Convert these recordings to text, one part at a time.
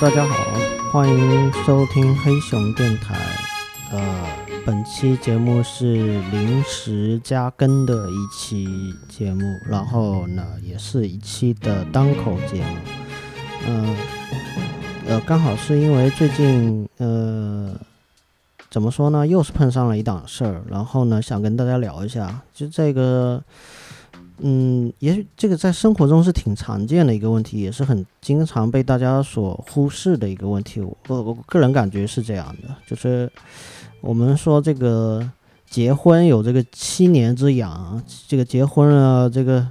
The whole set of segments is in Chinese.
大家好，欢迎收听黑熊电台。呃，本期节目是临时加更的一期节目，然后呢，也是一期的单口节目。嗯、呃，刚好是因为最近呃，怎么说呢，又是碰上了一档事儿，然后呢，想跟大家聊一下，就这个。嗯，也许这个在生活中是挺常见的一个问题，也是很经常被大家所忽视的一个问题。我我个人感觉是这样的，就是我们说这个结婚有这个七年之痒，这个结婚了，这个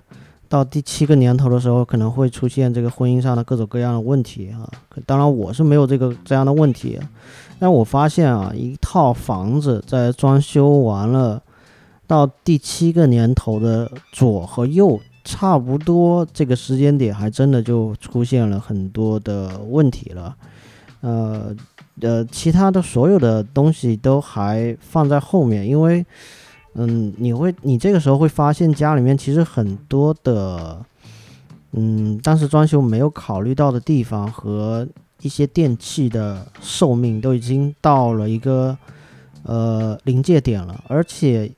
到第七个年头的时候，可能会出现这个婚姻上的各种各样的问题啊。当然我是没有这个这样的问题，但我发现啊，一套房子在装修完了。到第七个年头的左和右，差不多这个时间点，还真的就出现了很多的问题了。呃呃，其他的所有的东西都还放在后面，因为，嗯，你会你这个时候会发现家里面其实很多的，嗯，当时装修没有考虑到的地方和一些电器的寿命都已经到了一个呃临界点了，而且。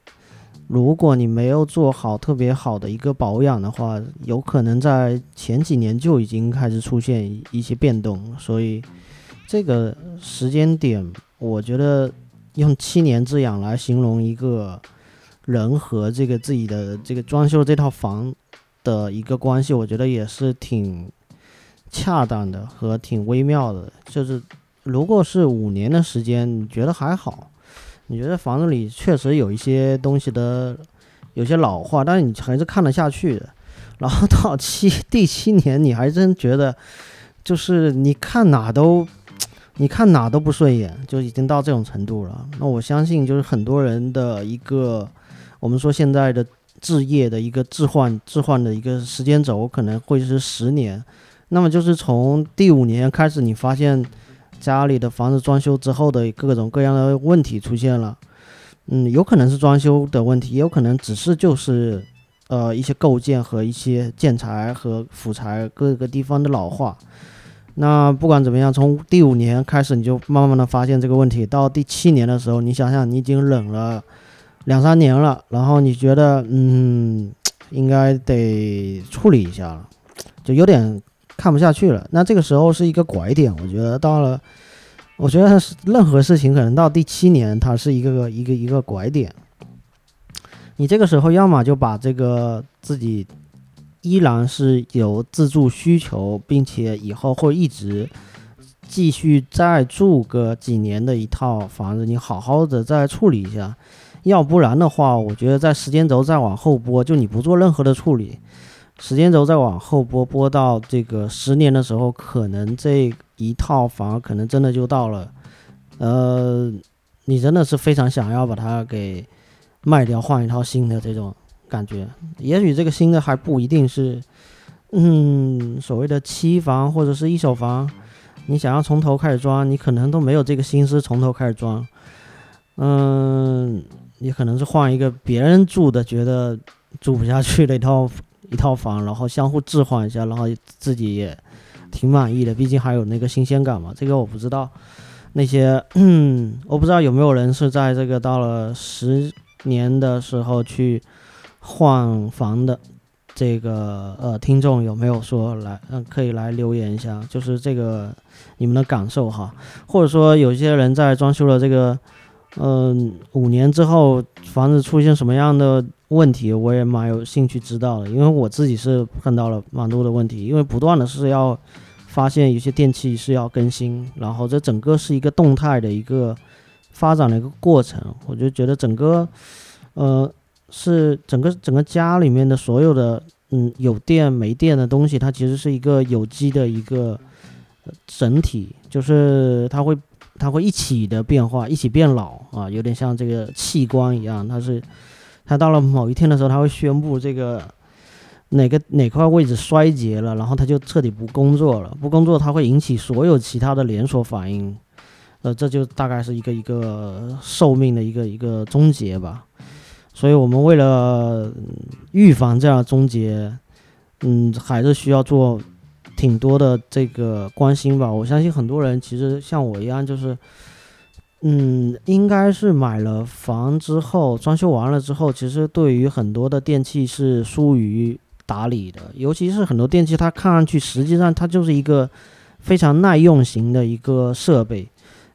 如果你没有做好特别好的一个保养的话，有可能在前几年就已经开始出现一些变动。所以这个时间点，我觉得用七年之痒来形容一个人和这个自己的这个装修这套房的一个关系，我觉得也是挺恰当的和挺微妙的。就是如果是五年的时间，你觉得还好？你觉得房子里确实有一些东西的有些老化，但是你还是看得下去的。然后到七 第七年，你还真觉得就是你看哪都你看哪都不顺眼，就已经到这种程度了。那我相信，就是很多人的一个我们说现在的置业的一个置换置换的一个时间轴，可能会是十年。那么就是从第五年开始，你发现。家里的房子装修之后的各种各样的问题出现了，嗯，有可能是装修的问题，也有可能只是就是，呃，一些构件和一些建材和辅材各个地方的老化。那不管怎么样，从第五年开始你就慢慢的发现这个问题，到第七年的时候，你想想你已经忍了两三年了，然后你觉得嗯，应该得处理一下了，就有点。看不下去了，那这个时候是一个拐点。我觉得到了，我觉得任何事情可能到第七年，它是一个一个一个拐点。你这个时候要么就把这个自己依然是有自住需求，并且以后会一直继续再住个几年的一套房子，你好好的再处理一下。要不然的话，我觉得在时间轴再往后拨，就你不做任何的处理。时间轴再往后拨，拨到这个十年的时候，可能这一套房可能真的就到了，呃，你真的是非常想要把它给卖掉，换一套新的这种感觉。也许这个新的还不一定是，嗯，所谓的期房或者是一手房，你想要从头开始装，你可能都没有这个心思从头开始装。嗯，你可能是换一个别人住的，觉得住不下去的一套。一套房，然后相互置换一下，然后自己也挺满意的，毕竟还有那个新鲜感嘛。这个我不知道，那些 我不知道有没有人是在这个到了十年的时候去换房的，这个呃听众有没有说来嗯可以来留言一下，就是这个你们的感受哈，或者说有些人在装修了这个嗯五年之后，房子出现什么样的？问题我也蛮有兴趣知道的，因为我自己是碰到了蛮多的问题，因为不断的是要发现有些电器是要更新，然后这整个是一个动态的一个发展的一个过程，我就觉得整个呃是整个整个家里面的所有的嗯有电没电的东西，它其实是一个有机的一个整体，就是它会它会一起的变化，一起变老啊，有点像这个器官一样，它是。它到了某一天的时候，它会宣布这个哪个哪块位置衰竭了，然后它就彻底不工作了。不工作，它会引起所有其他的连锁反应，呃，这就大概是一个一个寿命的一个一个终结吧。所以我们为了预防这样终结，嗯，还是需要做挺多的这个关心吧。我相信很多人其实像我一样，就是嗯，应该是买了房之后，装修完了之后，其实对于很多的电器是疏于打理的，尤其是很多电器，它看上去实际上它就是一个非常耐用型的一个设备。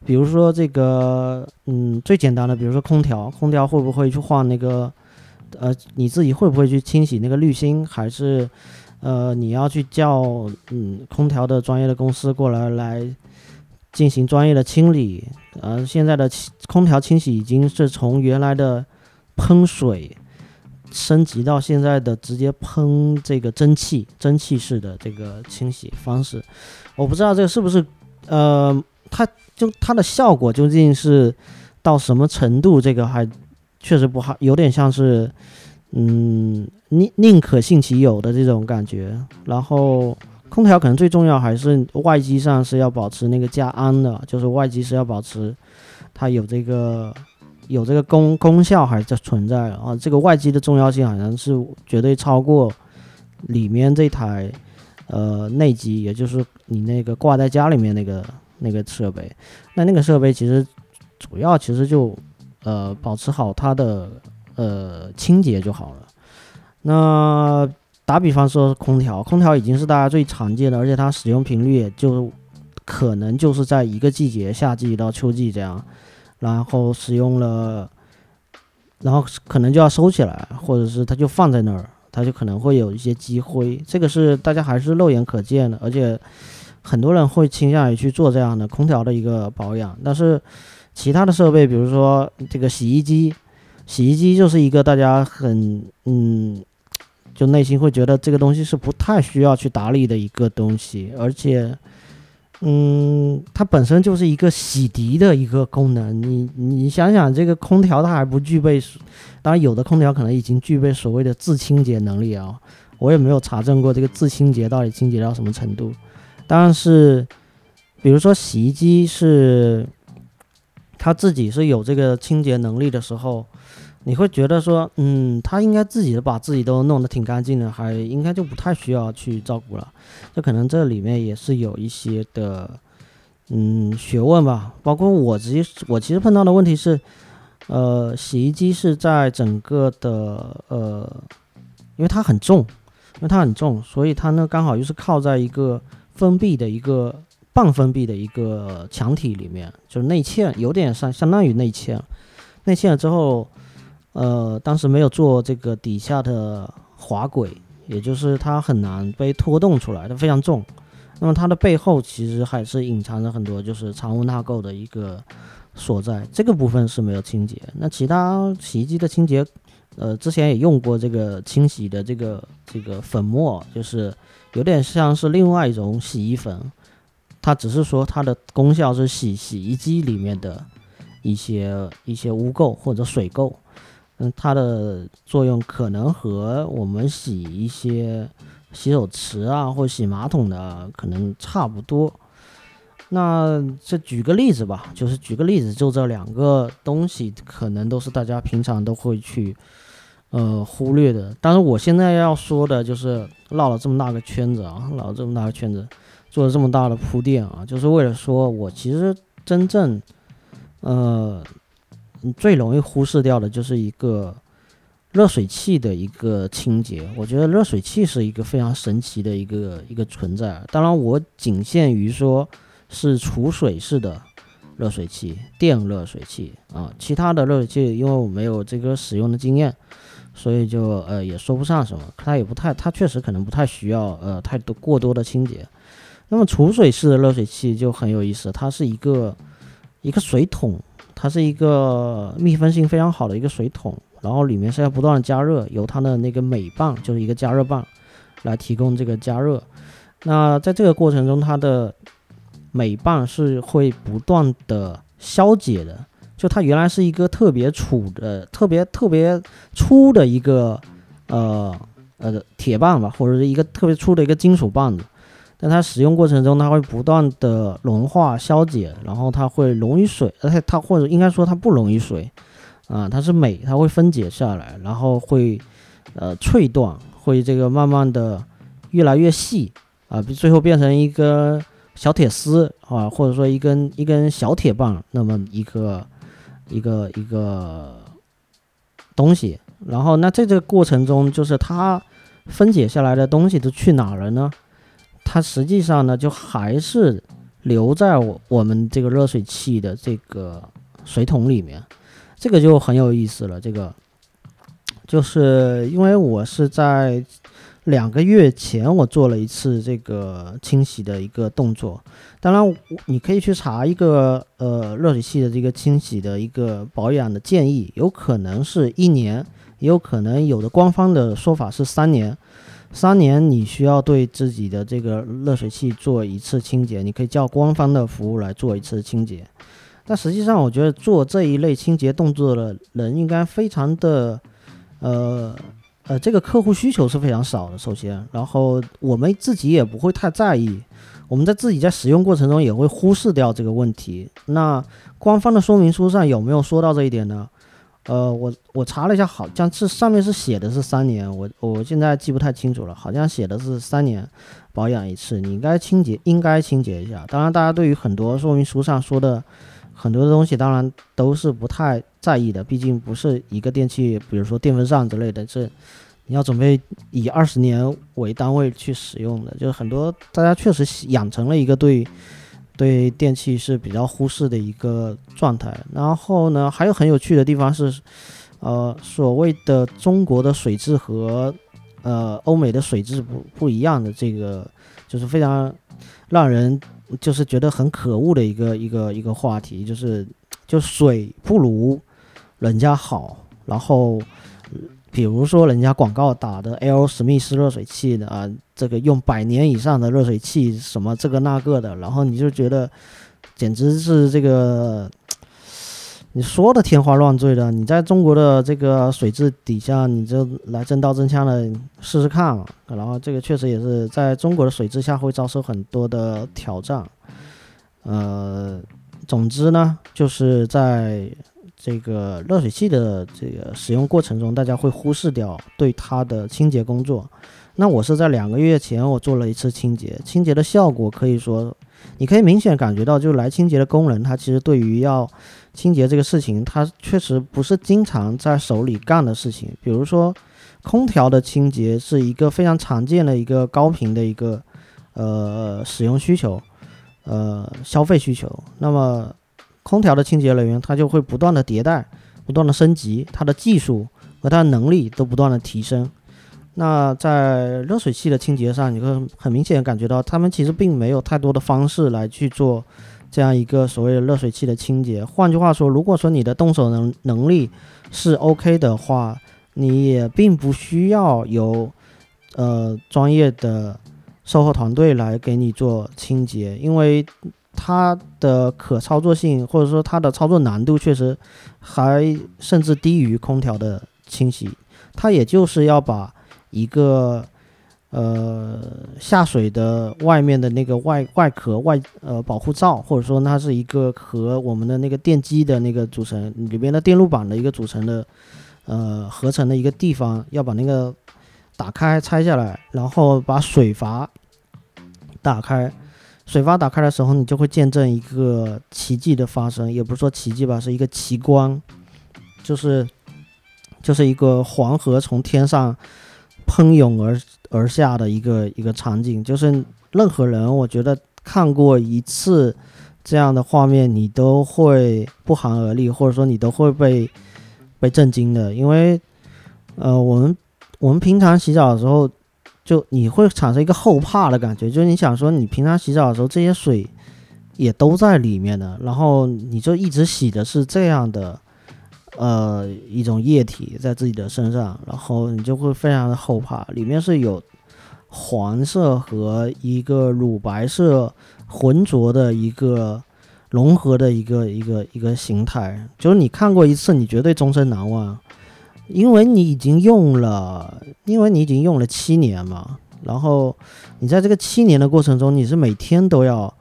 比如说这个，嗯，最简单的，比如说空调，空调会不会去换那个，呃，你自己会不会去清洗那个滤芯，还是，呃，你要去叫，嗯，空调的专业的公司过来来进行专业的清理？呃，现在的空调清洗已经是从原来的喷水升级到现在的直接喷这个蒸汽，蒸汽式的这个清洗方式。我不知道这个是不是，呃。它就它的效果究竟是到什么程度？这个还确实不好，有点像是，嗯，宁宁可信其有的这种感觉。然后空调可能最重要还是外机上是要保持那个加安的，就是外机是要保持它有这个有这个功功效还在存在啊。这个外机的重要性好像是绝对超过里面这台呃内机，也就是你那个挂在家里面那个。那个设备，那那个设备其实主要其实就呃保持好它的呃清洁就好了。那打比方说空调，空调已经是大家最常见的，而且它使用频率也就可能就是在一个季节，夏季到秋季这样，然后使用了，然后可能就要收起来，或者是它就放在那儿，它就可能会有一些积灰，这个是大家还是肉眼可见的，而且。很多人会倾向于去做这样的空调的一个保养，但是其他的设备，比如说这个洗衣机，洗衣机就是一个大家很嗯，就内心会觉得这个东西是不太需要去打理的一个东西，而且嗯，它本身就是一个洗涤的一个功能。你你想想，这个空调它还不具备，当然有的空调可能已经具备所谓的自清洁能力啊，我也没有查证过这个自清洁到底清洁到什么程度。但是，比如说洗衣机是，它自己是有这个清洁能力的时候，你会觉得说，嗯，他应该自己的把自己都弄得挺干净的，还应该就不太需要去照顾了。这可能这里面也是有一些的，嗯，学问吧。包括我直接，我其实碰到的问题是，呃，洗衣机是在整个的，呃，因为它很重，因为它很重，所以它呢刚好又是靠在一个。封闭的一个半封闭的一个墙体里面，就是内嵌，有点相相当于内嵌。内嵌了之后，呃，当时没有做这个底下的滑轨，也就是它很难被拖动出来，它非常重。那么它的背后其实还是隐藏着很多就是藏污纳垢的一个所在，这个部分是没有清洁。那其他洗衣机的清洁，呃，之前也用过这个清洗的这个这个粉末，就是。有点像是另外一种洗衣粉，它只是说它的功效是洗洗衣机里面的一些一些污垢或者水垢，嗯，它的作用可能和我们洗一些洗手池啊或洗马桶的可能差不多。那这举个例子吧，就是举个例子，就这两个东西可能都是大家平常都会去。呃，忽略的。但是我现在要说的就是绕了这么大个圈子啊，绕了这么大个圈子，做了这么大的铺垫啊，就是为了说我其实真正，呃，最容易忽视掉的就是一个热水器的一个清洁。我觉得热水器是一个非常神奇的一个一个存在。当然，我仅限于说是储水式的热水器、电热水器啊，其他的热水器，因为我没有这个使用的经验。所以就呃也说不上什么，它也不太，它确实可能不太需要呃太多过多的清洁。那么储水式的热水器就很有意思，它是一个一个水桶，它是一个密封性非常好的一个水桶，然后里面是要不断的加热，由它的那个镁棒就是一个加热棒来提供这个加热。那在这个过程中，它的镁棒是会不断的消解的。就它原来是一个特别粗的、特别特别粗的一个呃呃铁棒吧，或者是一个特别粗的一个金属棒子，但它使用过程中它会不断的融化消解，然后它会溶于水，而且它或者应该说它不溶于水啊，它是镁，它会分解下来，然后会呃脆断，会这个慢慢的越来越细啊，最后变成一个小铁丝啊，或者说一根一根小铁棒，那么一个一个一个东西。然后那在这个过程中，就是它分解下来的东西都去哪儿了呢？它实际上呢，就还是留在我我们这个热水器的这个水桶里面。这个就很有意思了。这个就是因为我是在两个月前我做了一次这个清洗的一个动作。当然，你可以去查一个呃热水器的这个清洗的一个保养的建议，有可能是一年。也有可能有的官方的说法是三年，三年你需要对自己的这个热水器做一次清洁，你可以叫官方的服务来做一次清洁。但实际上，我觉得做这一类清洁动作的人应该非常的，呃呃，这个客户需求是非常少的。首先，然后我们自己也不会太在意，我们在自己在使用过程中也会忽视掉这个问题。那官方的说明书上有没有说到这一点呢？呃，我我查了一下，好像是上面是写的是三年，我我现在记不太清楚了，好像写的是三年保养一次，你应该清洁，应该清洁一下。当然，大家对于很多说明书上说的很多的东西，当然都是不太在意的，毕竟不是一个电器，比如说电风扇之类的，是你要准备以二十年为单位去使用的，就是很多大家确实养成了一个对。对电器是比较忽视的一个状态。然后呢，还有很有趣的地方是，呃，所谓的中国的水质和呃欧美的水质不不一样的这个，就是非常让人就是觉得很可恶的一个一个一个话题，就是就水不如人家好，然后。比如说，人家广告打的 L 史密斯热水器的啊，这个用百年以上的热水器，什么这个那个的，然后你就觉得简直是这个 你说的天花乱坠的。你在中国的这个水质底下，你就来真刀真枪的试试看嘛。然后这个确实也是在中国的水质下会遭受很多的挑战。呃，总之呢，就是在。这个热水器的这个使用过程中，大家会忽视掉对它的清洁工作。那我是在两个月前我做了一次清洁，清洁的效果可以说，你可以明显感觉到，就来清洁的工人，他其实对于要清洁这个事情，他确实不是经常在手里干的事情。比如说，空调的清洁是一个非常常见的一个高频的一个呃使用需求，呃消费需求。那么空调的清洁人员，他就会不断的迭代，不断的升级，他的技术和他的能力都不断的提升。那在热水器的清洁上，你会很明显感觉到，他们其实并没有太多的方式来去做这样一个所谓的热水器的清洁。换句话说，如果说你的动手能能力是 OK 的话，你也并不需要有呃专业的售后团队来给你做清洁，因为。它的可操作性，或者说它的操作难度，确实还甚至低于空调的清洗。它也就是要把一个呃下水的外面的那个外外壳外呃保护罩，或者说它是一个和我们的那个电机的那个组成里边的电路板的一个组成的呃合成的一个地方，要把那个打开拆下来，然后把水阀打开。水阀打开的时候，你就会见证一个奇迹的发生，也不是说奇迹吧，是一个奇观，就是就是一个黄河从天上喷涌而而下的一个一个场景，就是任何人我觉得看过一次这样的画面，你都会不寒而栗，或者说你都会被被震惊的，因为呃，我们我们平常洗澡的时候。就你会产生一个后怕的感觉，就是你想说，你平常洗澡的时候，这些水也都在里面的，然后你就一直洗的是这样的，呃，一种液体在自己的身上，然后你就会非常的后怕，里面是有黄色和一个乳白色浑浊的一个融合的一个一个一个形态，就是你看过一次，你绝对终身难忘。因为你已经用了，因为你已经用了七年嘛，然后你在这个七年的过程中，你是每天都要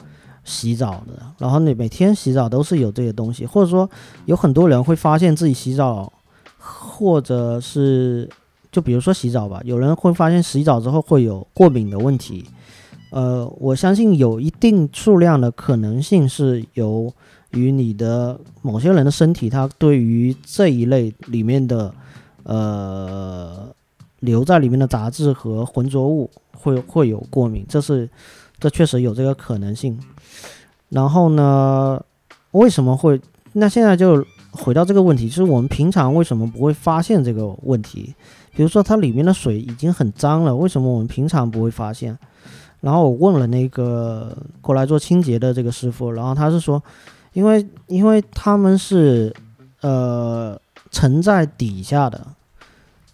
洗澡的，然后你每天洗澡都是有这些东西，或者说有很多人会发现自己洗澡，或者是就比如说洗澡吧，有人会发现洗澡之后会有过敏的问题，呃，我相信有一定数量的可能性是由于你的某些人的身体，他对于这一类里面的呃留在里面的杂质和浑浊物会会有过敏，这是这确实有这个可能性。然后呢，为什么会？那现在就回到这个问题，就是我们平常为什么不会发现这个问题？比如说它里面的水已经很脏了，为什么我们平常不会发现？然后我问了那个过来做清洁的这个师傅，然后他是说，因为因为他们是呃沉在底下的，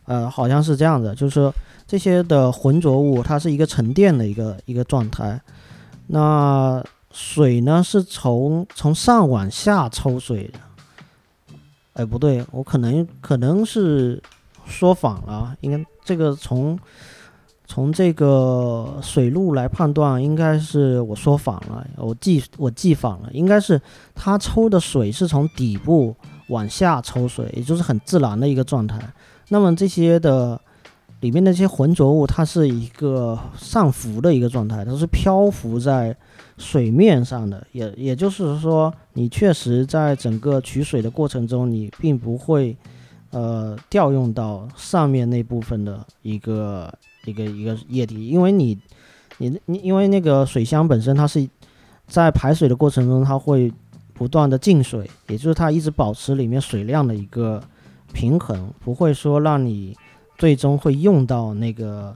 呃好像是这样的，就是说这些的浑浊物它是一个沉淀的一个一个状态，那水呢是从从上往下抽水的，哎不对，我可能可能是说反了，应该这个从。从这个水路来判断，应该是我说反了，我记我记反了，应该是它抽的水是从底部往下抽水，也就是很自然的一个状态。那么这些的里面那些浑浊物，它是一个上浮的一个状态，它是漂浮在水面上的，也也就是说，你确实在整个取水的过程中，你并不会呃调用到上面那部分的一个。一个一个液体，因为你，你你因为那个水箱本身它是在排水的过程中，它会不断的进水，也就是它一直保持里面水量的一个平衡，不会说让你最终会用到那个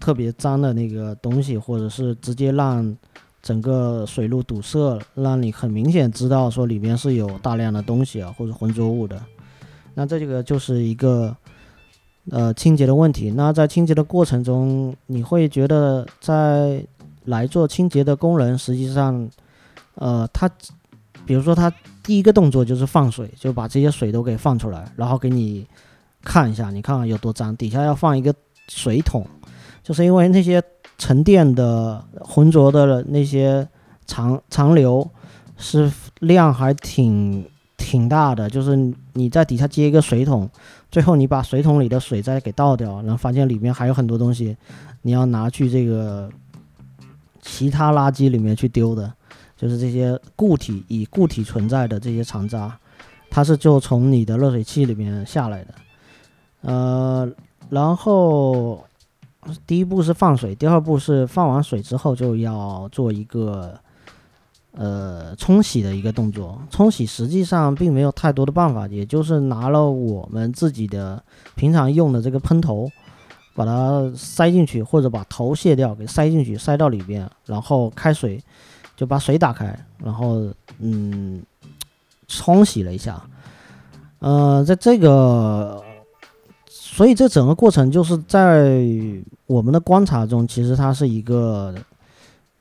特别脏的那个东西，或者是直接让整个水路堵塞，让你很明显知道说里面是有大量的东西啊或者浑浊物的，那这个就是一个。呃，清洁的问题。那在清洁的过程中，你会觉得在来做清洁的工人，实际上，呃，他，比如说他第一个动作就是放水，就把这些水都给放出来，然后给你看一下，你看看有多脏。底下要放一个水桶，就是因为那些沉淀的浑浊的那些长长流是量还挺挺大的，就是你在底下接一个水桶。最后，你把水桶里的水再给倒掉，然后发现里面还有很多东西，你要拿去这个其他垃圾里面去丢的，就是这些固体以固体存在的这些残渣，它是就从你的热水器里面下来的。呃，然后第一步是放水，第二步是放完水之后就要做一个。呃，冲洗的一个动作，冲洗实际上并没有太多的办法，也就是拿了我们自己的平常用的这个喷头，把它塞进去，或者把头卸掉，给塞进去，塞到里边，然后开水，就把水打开，然后嗯，冲洗了一下。呃，在这个，所以这整个过程就是在我们的观察中，其实它是一个，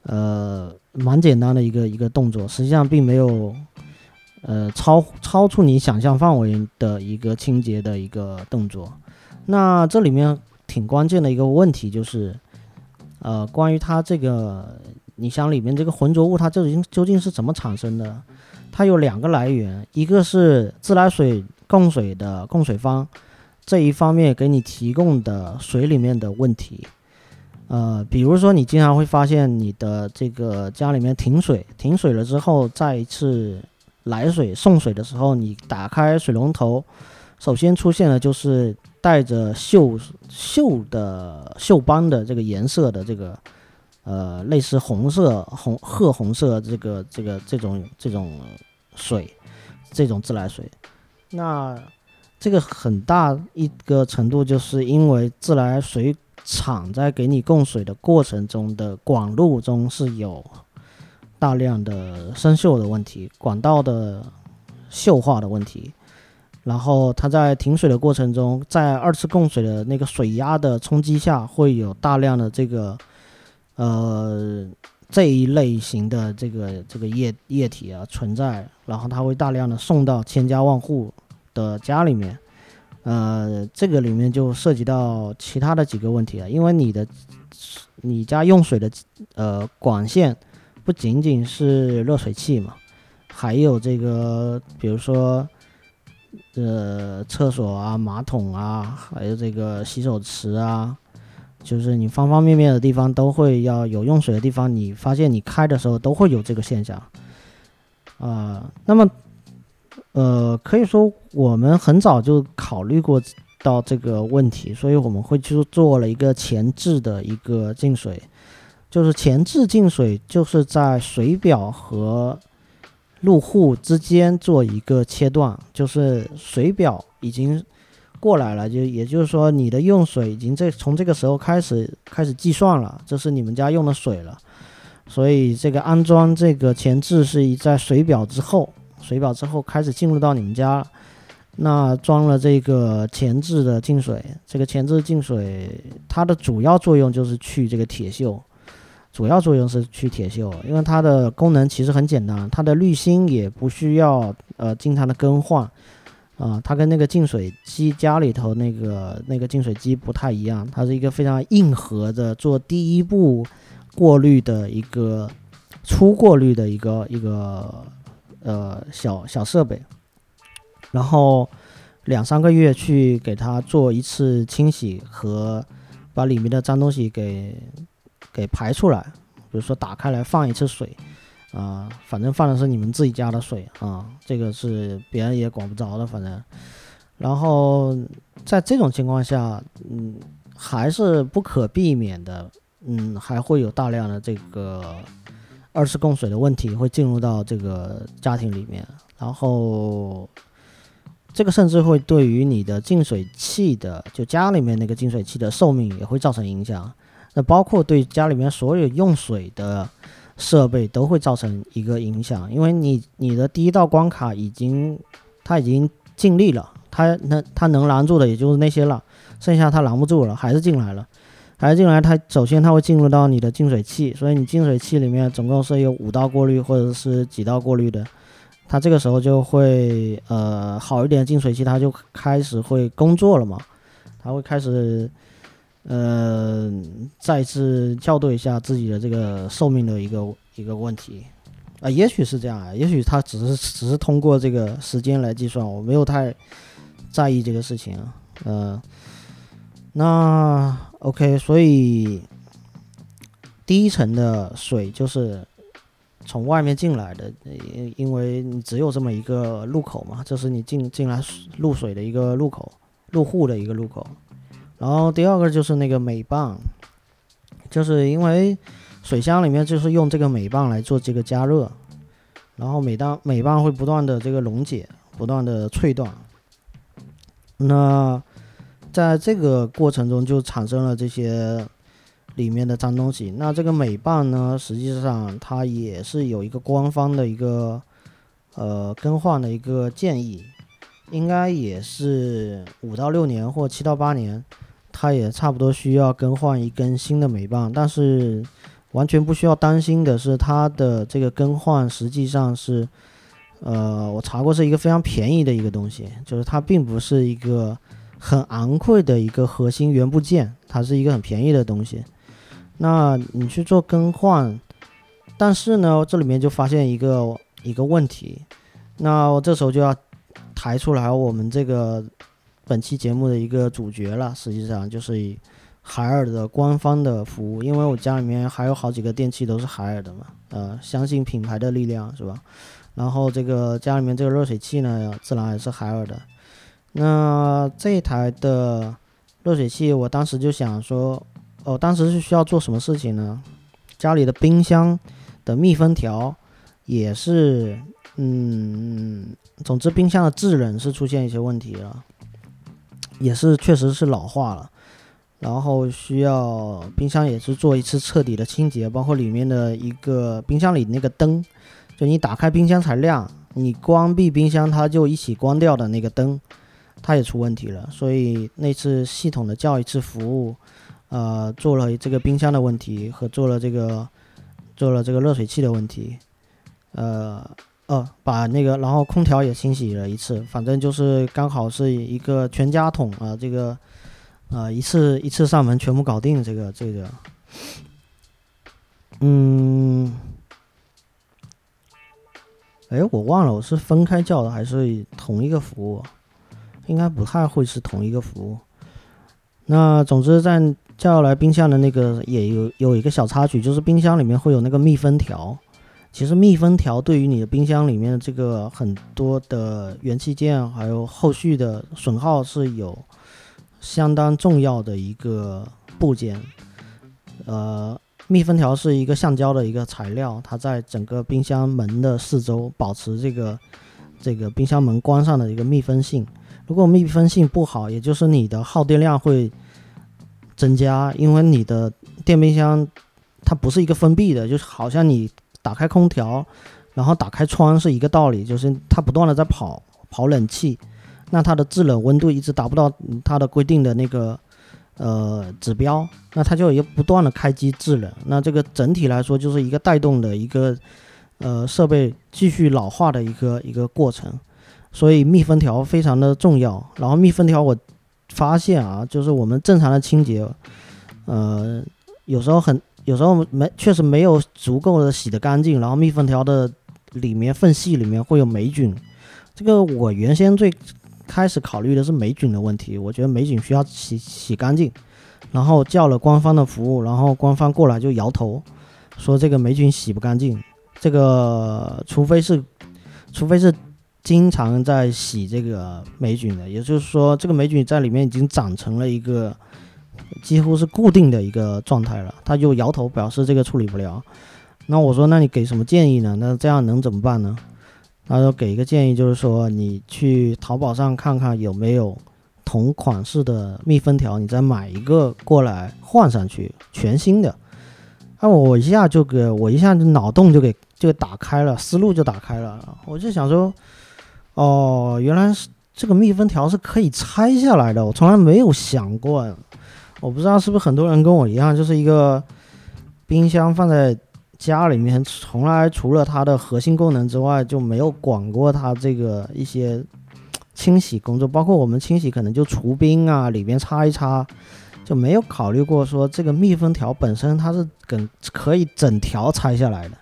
呃。蛮简单的一个一个动作，实际上并没有，呃，超超出你想象范围的一个清洁的一个动作。那这里面挺关键的一个问题就是，呃，关于它这个，你想里面这个浑浊物它究竟究竟是怎么产生的？它有两个来源，一个是自来水供水的供水方这一方面给你提供的水里面的问题。呃，比如说你经常会发现你的这个家里面停水，停水了之后，再一次来水送水的时候，你打开水龙头，首先出现的就是带着锈锈的锈斑的这个颜色的这个，呃，类似红色红褐红色这个这个这种这种水，这种自来水，那这个很大一个程度就是因为自来水。厂在给你供水的过程中的管路中是有大量的生锈的问题，管道的锈化的问题，然后它在停水的过程中，在二次供水的那个水压的冲击下，会有大量的这个呃这一类型的这个这个液液体啊存在，然后它会大量的送到千家万户的家里面。呃，这个里面就涉及到其他的几个问题了，因为你的你家用水的呃管线不仅仅是热水器嘛，还有这个比如说呃厕所啊、马桶啊，还有这个洗手池啊，就是你方方面面的地方都会要有用水的地方，你发现你开的时候都会有这个现象。啊，那么，呃，可以说我们很早就考虑过到这个问题，所以我们会去做了一个前置的一个进水，就是前置进水，就是在水表和入户之间做一个切断，就是水表已经过来了，就也就是说你的用水已经这从这个时候开始开始计算了，这是你们家用的水了。所以这个安装这个前置是在水表之后，水表之后开始进入到你们家，那装了这个前置的净水，这个前置净水它的主要作用就是去这个铁锈，主要作用是去铁锈，因为它的功能其实很简单，它的滤芯也不需要呃经常的更换，啊，它跟那个净水机家里头那个那个净水机不太一样，它是一个非常硬核的做第一步。过滤的一个初过滤的一个一个呃小小设备，然后两三个月去给它做一次清洗和把里面的脏东西给给排出来，比如说打开来放一次水，啊，反正放的是你们自己家的水啊，这个是别人也管不着的，反正，然后在这种情况下，嗯，还是不可避免的。嗯，还会有大量的这个二次供水的问题会进入到这个家庭里面，然后这个甚至会对于你的净水器的，就家里面那个净水器的寿命也会造成影响。那包括对家里面所有用水的设备都会造成一个影响，因为你你的第一道关卡已经它已经尽力了，它能它能拦住的也就是那些了，剩下它拦不住了，还是进来了。还是进来，它首先它会进入到你的净水器，所以你净水器里面总共是有五道过滤或者是几道过滤的，它这个时候就会呃好一点净水器它就开始会工作了嘛，它会开始呃再次校对一下自己的这个寿命的一个一个问题啊，也许是这样啊，也许它只是只是通过这个时间来计算，我没有太在意这个事情啊，呃。那 OK，所以第一层的水就是从外面进来的，因因为你只有这么一个入口嘛，这是你进进来入水的一个入口，入户的一个入口。然后第二个就是那个镁棒，就是因为水箱里面就是用这个镁棒来做这个加热，然后每当镁棒会不断的这个溶解，不断的脆断，那。在这个过程中就产生了这些里面的脏东西。那这个镁棒呢，实际上它也是有一个官方的一个呃更换的一个建议，应该也是五到六年或七到八年，它也差不多需要更换一根新的镁棒。但是完全不需要担心的是，它的这个更换实际上是呃我查过是一个非常便宜的一个东西，就是它并不是一个。很昂贵的一个核心元部件，它是一个很便宜的东西。那你去做更换，但是呢，这里面就发现一个一个问题。那我这时候就要抬出来我们这个本期节目的一个主角了，实际上就是以海尔的官方的服务。因为我家里面还有好几个电器都是海尔的嘛，呃，相信品牌的力量是吧？然后这个家里面这个热水器呢，自然也是海尔的。那这一台的热水器，我当时就想说，哦，当时是需要做什么事情呢？家里的冰箱的密封条也是，嗯，总之冰箱的制冷是出现一些问题了，也是确实是老化了，然后需要冰箱也是做一次彻底的清洁，包括里面的一个冰箱里那个灯，就你打开冰箱才亮，你关闭冰箱它就一起关掉的那个灯。它也出问题了，所以那次系统的叫一次服务，呃，做了这个冰箱的问题和做了这个做了这个热水器的问题，呃，哦，把那个然后空调也清洗了一次，反正就是刚好是一个全家桶啊，这个啊一次一次上门全部搞定这个这个，嗯，哎，我忘了我是分开叫的还是同一个服务。应该不太会是同一个服务。那总之，在叫来冰箱的那个也有有一个小插曲，就是冰箱里面会有那个密封条。其实密封条对于你的冰箱里面这个很多的元器件，还有后续的损耗是有相当重要的一个部件。呃，密封条是一个橡胶的一个材料，它在整个冰箱门的四周保持这个这个冰箱门关上的一个密封性。如果密封性不好，也就是你的耗电量会增加，因为你的电冰箱它不是一个封闭的，就是好像你。打开空调，然后打开窗是一个道理，就是它不断的在跑跑冷气，那它的制冷温度一直达不到它的规定的那个呃指标，那它就要不断的开机制冷，那这个整体来说就是一个带动的一个呃设备继续老化的一个一个过程，所以密封条非常的重要。然后密封条我发现啊，就是我们正常的清洁，呃，有时候很。有时候没确实没有足够的洗得干净，然后密封条的里面缝隙里面会有霉菌。这个我原先最开始考虑的是霉菌的问题，我觉得霉菌需要洗洗干净，然后叫了官方的服务，然后官方过来就摇头，说这个霉菌洗不干净，这个除非是除非是经常在洗这个霉菌的，也就是说这个霉菌在里面已经长成了一个。几乎是固定的一个状态了，他就摇头表示这个处理不了。那我说，那你给什么建议呢？那这样能怎么办呢？他说给一个建议，就是说你去淘宝上看看有没有同款式的密封条，你再买一个过来换上去，全新的。那我一下就给我一下子脑洞就给就打开了，思路就打开了。我就想说，哦，原来是这个密封条是可以拆下来的，我从来没有想过。我不知道是不是很多人跟我一样，就是一个冰箱放在家里面，从来除了它的核心功能之外，就没有管过它这个一些清洗工作。包括我们清洗，可能就除冰啊，里边擦一擦，就没有考虑过说这个密封条本身它是跟可以整条拆下来的。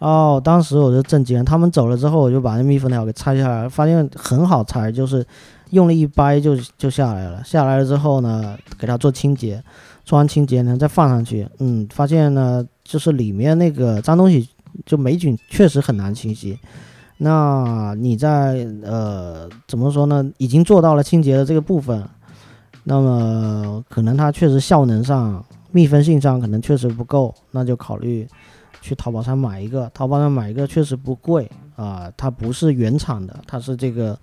哦，当时我就震惊了，他们走了之后，我就把那密封条给拆下来，发现很好拆，就是。用力一掰就就下来了，下来了之后呢，给它做清洁，做完清洁呢再放上去，嗯，发现呢就是里面那个脏东西，就霉菌确实很难清洗。那你在呃怎么说呢？已经做到了清洁的这个部分，那么可能它确实效能上、密封性上可能确实不够，那就考虑去淘宝上买一个。淘宝上买一个确实不贵啊，它不是原厂的，它是这个。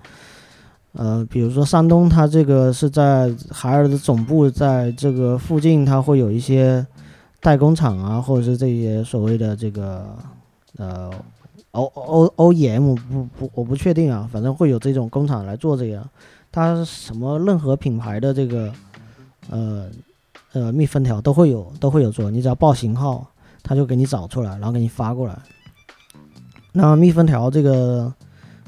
呃，比如说山东，它这个是在海尔的总部，在这个附近，它会有一些代工厂啊，或者是这些所谓的这个呃 O O O E M，不不，我不确定啊，反正会有这种工厂来做这个。它什么任何品牌的这个呃呃密封条都会有，都会有做，你只要报型号，它就给你找出来，然后给你发过来。那密封条这个。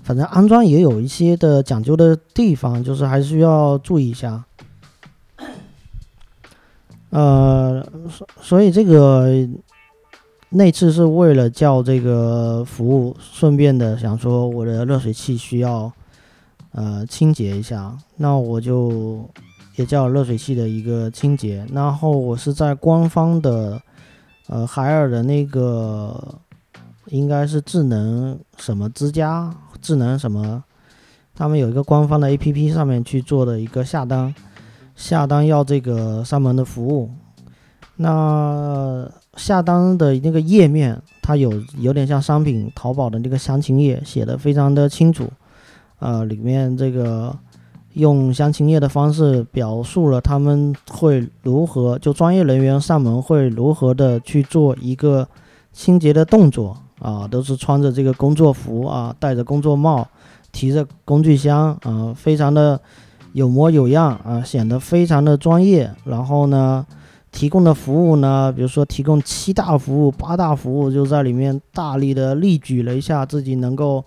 反正安装也有一些的讲究的地方，就是还是要注意一下。呃，所所以这个那次是为了叫这个服务，顺便的想说我的热水器需要呃清洁一下，那我就也叫热水器的一个清洁。然后我是在官方的呃海尔的那个应该是智能什么之家。智能什么？他们有一个官方的 A P P 上面去做的一个下单，下单要这个上门的服务。那下单的那个页面，它有有点像商品淘宝的那个详情页，写的非常的清楚。呃，里面这个用详情页的方式表述了他们会如何，就专业人员上门会如何的去做一个清洁的动作。啊，都是穿着这个工作服啊，戴着工作帽，提着工具箱啊，非常的有模有样啊，显得非常的专业。然后呢，提供的服务呢，比如说提供七大服务、八大服务，就在里面大力的例举了一下自己能够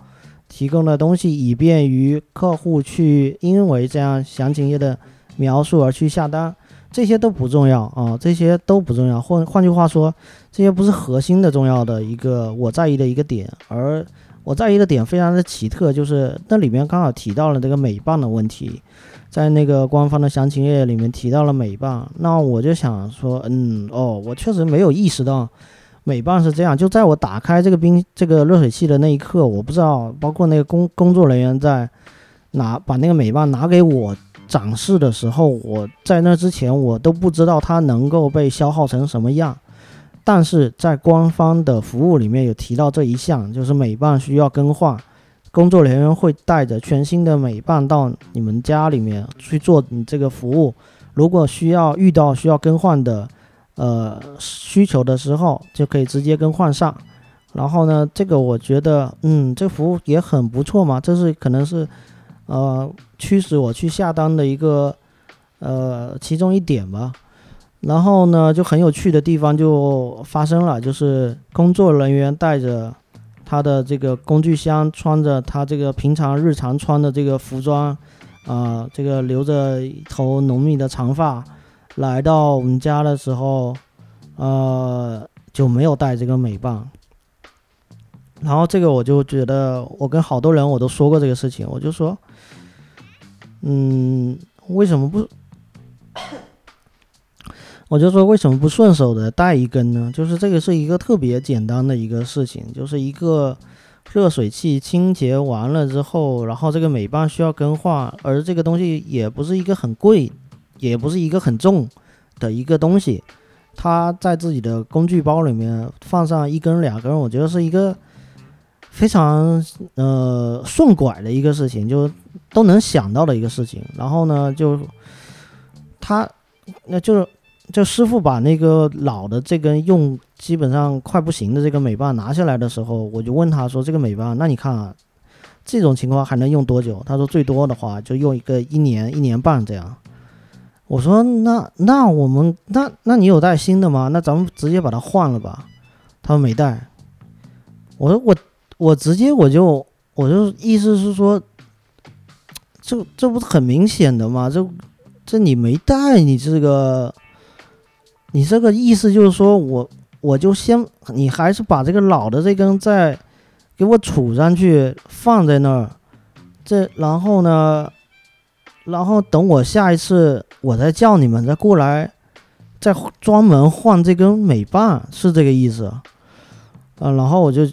提供的东西，以便于客户去因为这样详情页的描述而去下单。这些都不重要啊，这些都不重要。换换句话说，这些不是核心的重要的一个我在意的一个点，而我在意的点非常的奇特，就是那里面刚好提到了这个美棒的问题，在那个官方的详情页里面提到了美棒，那我就想说，嗯，哦，我确实没有意识到美棒是这样。就在我打开这个冰这个热水器的那一刻，我不知道，包括那个工工作人员在拿把那个美棒拿给我展示的时候，我在那之前我都不知道它能够被消耗成什么样。但是在官方的服务里面有提到这一项，就是美棒需要更换，工作人员会带着全新的美棒到你们家里面去做你这个服务。如果需要遇到需要更换的，呃需求的时候，就可以直接更换上。然后呢，这个我觉得，嗯，这服务也很不错嘛，这是可能是，呃，驱使我去下单的一个，呃，其中一点吧。然后呢，就很有趣的地方就发生了，就是工作人员带着他的这个工具箱，穿着他这个平常日常穿的这个服装，啊，这个留着一头浓密的长发，来到我们家的时候，呃，就没有带这个美棒。然后这个我就觉得，我跟好多人我都说过这个事情，我就说，嗯，为什么不？我就说为什么不顺手的带一根呢？就是这个是一个特别简单的一个事情，就是一个热水器清洁完了之后，然后这个美棒需要更换，而这个东西也不是一个很贵，也不是一个很重的一个东西，它在自己的工具包里面放上一根两根，我觉得是一个非常呃顺拐的一个事情，就都能想到的一个事情。然后呢，就他那就是。就师傅把那个老的这根用基本上快不行的这个美棒拿下来的时候，我就问他说：“这个美棒，那你看啊，这种情况还能用多久？”他说：“最多的话就用一个一年、一年半这样。”我说：“那那我们那那你有带新的吗？那咱们直接把它换了吧。”他说：“没带。”我说：“我我直接我就我就意思是说，这这不是很明显的吗？这这你没带，你这个。”你这个意思就是说，我我就先，你还是把这个老的这根再给我杵上去，放在那儿，这然后呢，然后等我下一次我再叫你们再过来，再专门换这根美棒，是这个意思。嗯，然后我就，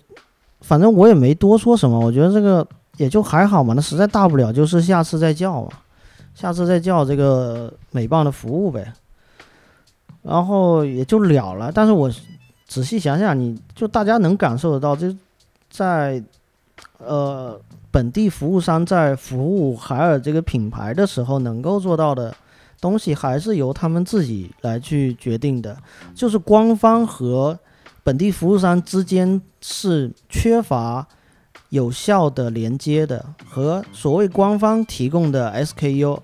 反正我也没多说什么，我觉得这个也就还好嘛，那实在大不了就是下次再叫嘛，下次再叫这个美棒的服务呗。然后也就了了，但是我仔细想想，你就大家能感受得到，就在呃本地服务商在服务海尔这个品牌的时候，能够做到的东西，还是由他们自己来去决定的。就是官方和本地服务商之间是缺乏有效的连接的，和所谓官方提供的 SKU。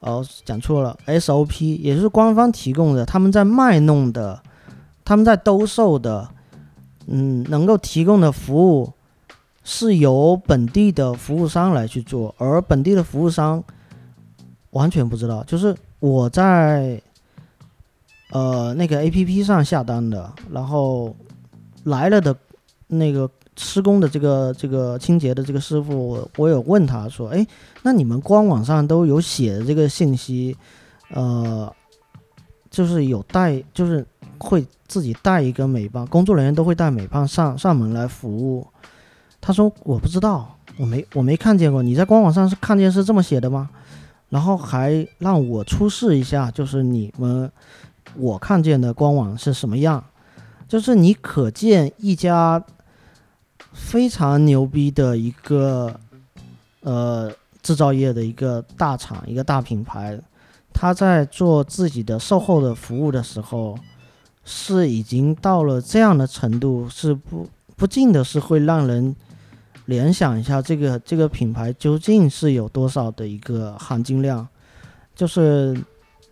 哦，讲错了，SOP 也就是官方提供的，他们在卖弄的，他们在兜售的，嗯，能够提供的服务是由本地的服务商来去做，而本地的服务商完全不知道，就是我在呃那个 APP 上下单的，然后来了的那个。施工的这个这个清洁的这个师傅，我我有问他说，哎，那你们官网上都有写的这个信息，呃，就是有带，就是会自己带一个美棒，工作人员都会带美棒上上门来服务。他说我不知道，我没我没看见过，你在官网上是看见是这么写的吗？然后还让我出示一下，就是你们我看见的官网是什么样，就是你可见一家。非常牛逼的一个呃制造业的一个大厂，一个大品牌，他在做自己的售后的服务的时候，是已经到了这样的程度，是不不禁的是会让人联想一下，这个这个品牌究竟是有多少的一个含金量？就是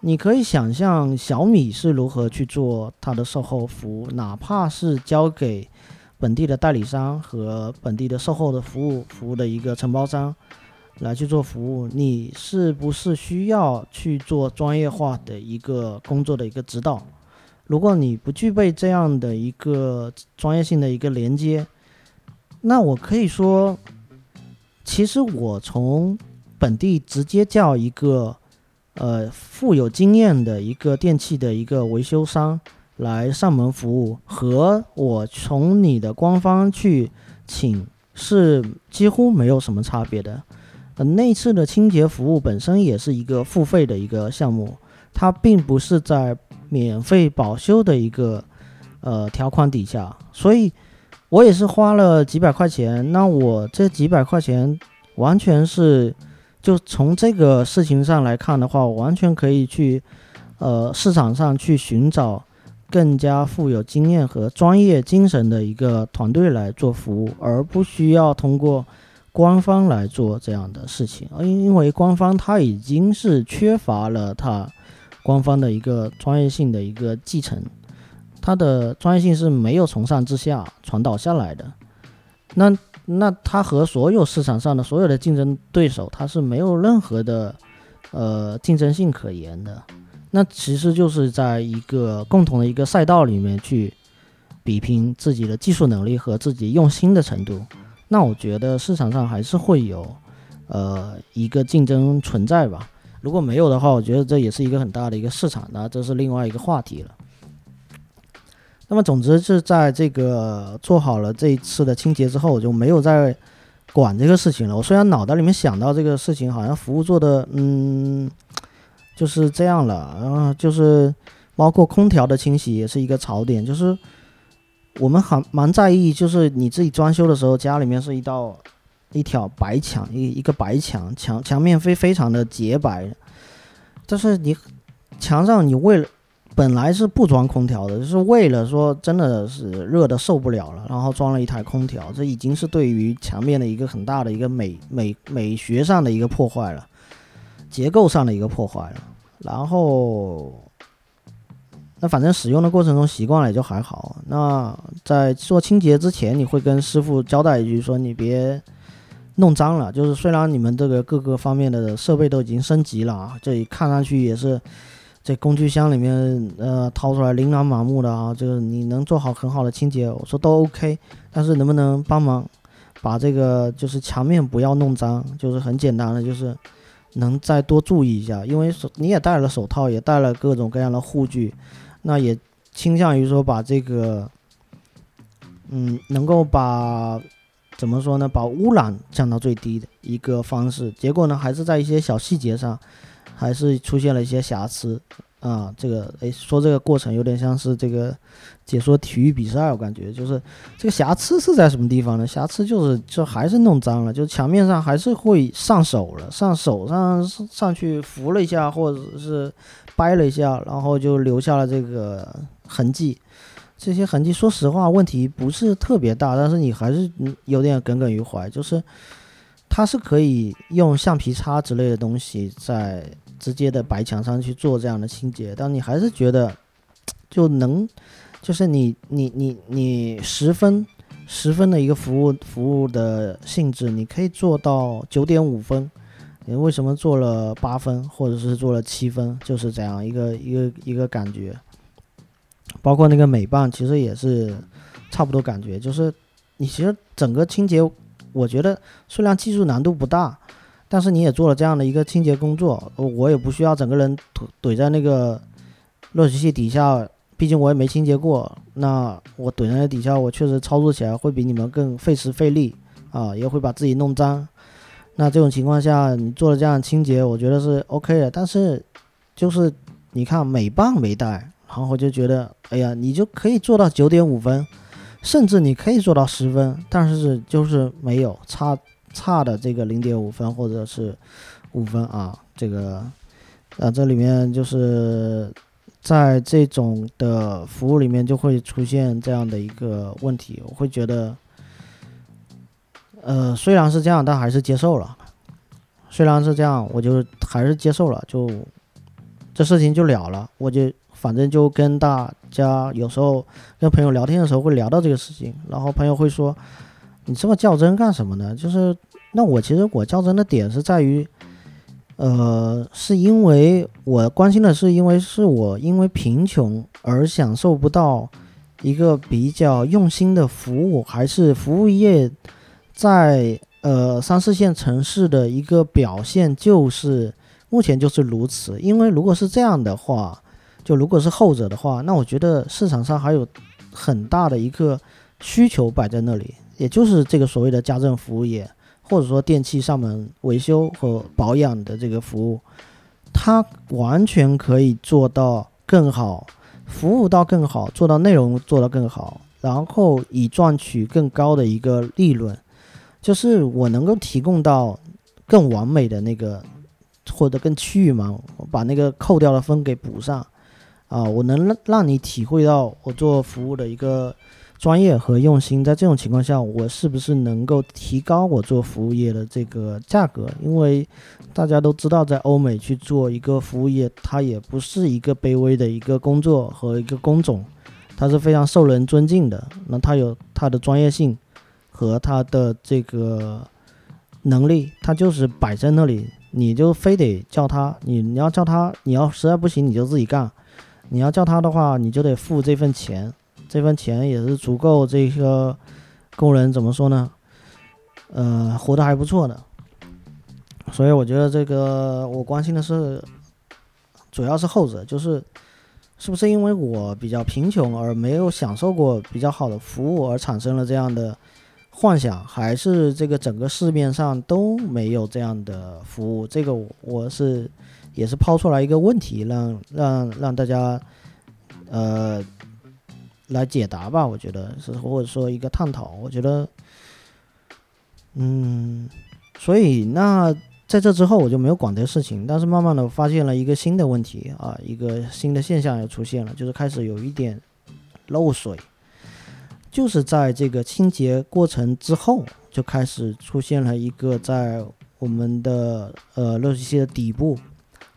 你可以想象小米是如何去做它的售后服务，哪怕是交给。本地的代理商和本地的售后的服务服务的一个承包商来去做服务，你是不是需要去做专业化的一个工作的一个指导？如果你不具备这样的一个专业性的一个连接，那我可以说，其实我从本地直接叫一个呃富有经验的一个电器的一个维修商来上门服务，和我从你的官方去请是几乎没有什么差别的。呃，那次的清洁服务本身也是一个付费的一个项目，它并不是在免费保修的一个呃条款底下，所以我也是花了几百块钱。那我这几百块钱完全是就从这个事情上来看的话，完全可以去呃市场上去寻找更加富有经验和专业精神的一个团队来做服务，而不需要通过。官方来做这样的事情，因因为官方他已经是缺乏了他官方的一个专业性的一个继承，他的专业性是没有从上至下传导下来的。那那他和所有市场上的所有的竞争对手，他是没有任何的呃竞争性可言的。那其实就是在一个共同的一个赛道里面去比拼自己的技术能力和自己用心的程度。那我觉得市场上还是会有，呃，一个竞争存在吧。如果没有的话，我觉得这也是一个很大的一个市场，那这是另外一个话题了。那么，总之是在这个做好了这一次的清洁之后，我就没有再管这个事情了。我虽然脑袋里面想到这个事情，好像服务做的，嗯，就是这样了，然后就是包括空调的清洗也是一个槽点，就是。我们很蛮在意，就是你自己装修的时候，家里面是一道一条白墙，一一个白墙，墙墙面非非常的洁白。但是你墙上你为了本来是不装空调的，就是为了说真的是热的受不了了，然后装了一台空调，这已经是对于墙面的一个很大的一个美美美学上的一个破坏了，结构上的一个破坏了，然后。那反正使用的过程中习惯了也就还好。那在做清洁之前，你会跟师傅交代一句，说你别弄脏了。就是虽然你们这个各个方面的设备都已经升级了啊，这里看上去也是这工具箱里面呃掏出来琳琅满目的啊，就是你能做好很好的清洁，我说都 OK。但是能不能帮忙把这个就是墙面不要弄脏，就是很简单的，就是能再多注意一下，因为手你也戴了手套，也戴了各种各样的护具。那也倾向于说把这个，嗯，能够把怎么说呢，把污染降到最低的一个方式。结果呢，还是在一些小细节上，还是出现了一些瑕疵啊。这个，诶，说这个过程有点像是这个解说体育比赛，我感觉就是这个瑕疵是在什么地方呢？瑕疵就是就还是弄脏了，就墙面上还是会上手了，上手上上去扶了一下，或者是。掰了一下，然后就留下了这个痕迹。这些痕迹，说实话，问题不是特别大，但是你还是有点耿耿于怀。就是它是可以用橡皮擦之类的东西在直接的白墙上去做这样的清洁，但你还是觉得就能，就是你你你你十分十分的一个服务服务的性质，你可以做到九点五分。你为什么做了八分，或者是做了七分，就是这样一个一个一个感觉。包括那个美棒，其实也是差不多感觉。就是你其实整个清洁，我觉得虽然技术难度不大，但是你也做了这样的一个清洁工作，我也不需要整个人怼怼在那个热水器底下，毕竟我也没清洁过。那我怼在那底下，我确实操作起来会比你们更费时费力啊，也会把自己弄脏。那这种情况下，你做了这样清洁，我觉得是 OK 的。但是，就是你看美棒没带，然后就觉得，哎呀，你就可以做到九点五分，甚至你可以做到十分，但是就是没有差差的这个零点五分或者是五分啊。这个，啊，这里面就是在这种的服务里面就会出现这样的一个问题，我会觉得。呃，虽然是这样，但还是接受了。虽然是这样，我就还是接受了，就这事情就了了。我就反正就跟大家有时候跟朋友聊天的时候会聊到这个事情，然后朋友会说：“你这么较真干什么呢？”就是那我其实我较真的点是在于，呃，是因为我关心的是，因为是我因为贫穷而享受不到一个比较用心的服务，还是服务业在呃三四线城市的一个表现，就是目前就是如此。因为如果是这样的话，就如果是后者的话，那我觉得市场上还有很大的一个需求摆在那里，也就是这个所谓的家政服务业，或者说电器上门维修和保养的这个服务，它完全可以做到更好。服务到更好，做到内容做到更好，然后以赚取更高的一个利润，就是我能够提供到更完美的那个，或者更趋于嘛，把那个扣掉的分给补上，啊，我能让你体会到我做服务的一个。专业和用心，在这种情况下，我是不是能够提高我做服务业的这个价格？因为大家都知道，在欧美去做一个服务业，它也不是一个卑微的一个工作和一个工种，它是非常受人尊敬的。那它有它的专业性和它的这个能力，它就是摆在那里，你就非得叫他，你你要叫他，你要实在不行你就自己干，你要叫他的话，你就得付这份钱。这份钱也是足够这个工人怎么说呢？呃，活得还不错的。所以我觉得这个我关心的是，主要是后者，就是是不是因为我比较贫穷而没有享受过比较好的服务而产生了这样的幻想，还是这个整个市面上都没有这样的服务？这个我是也是抛出来一个问题，让让让大家呃。来解答吧，我觉得是或者说一个探讨，我觉得，嗯，所以那在这之后我就没有管这个事情，但是慢慢的发现了一个新的问题啊，一个新的现象又出现了，就是开始有一点漏水，就是在这个清洁过程之后就开始出现了一个在我们的呃热水器的底部，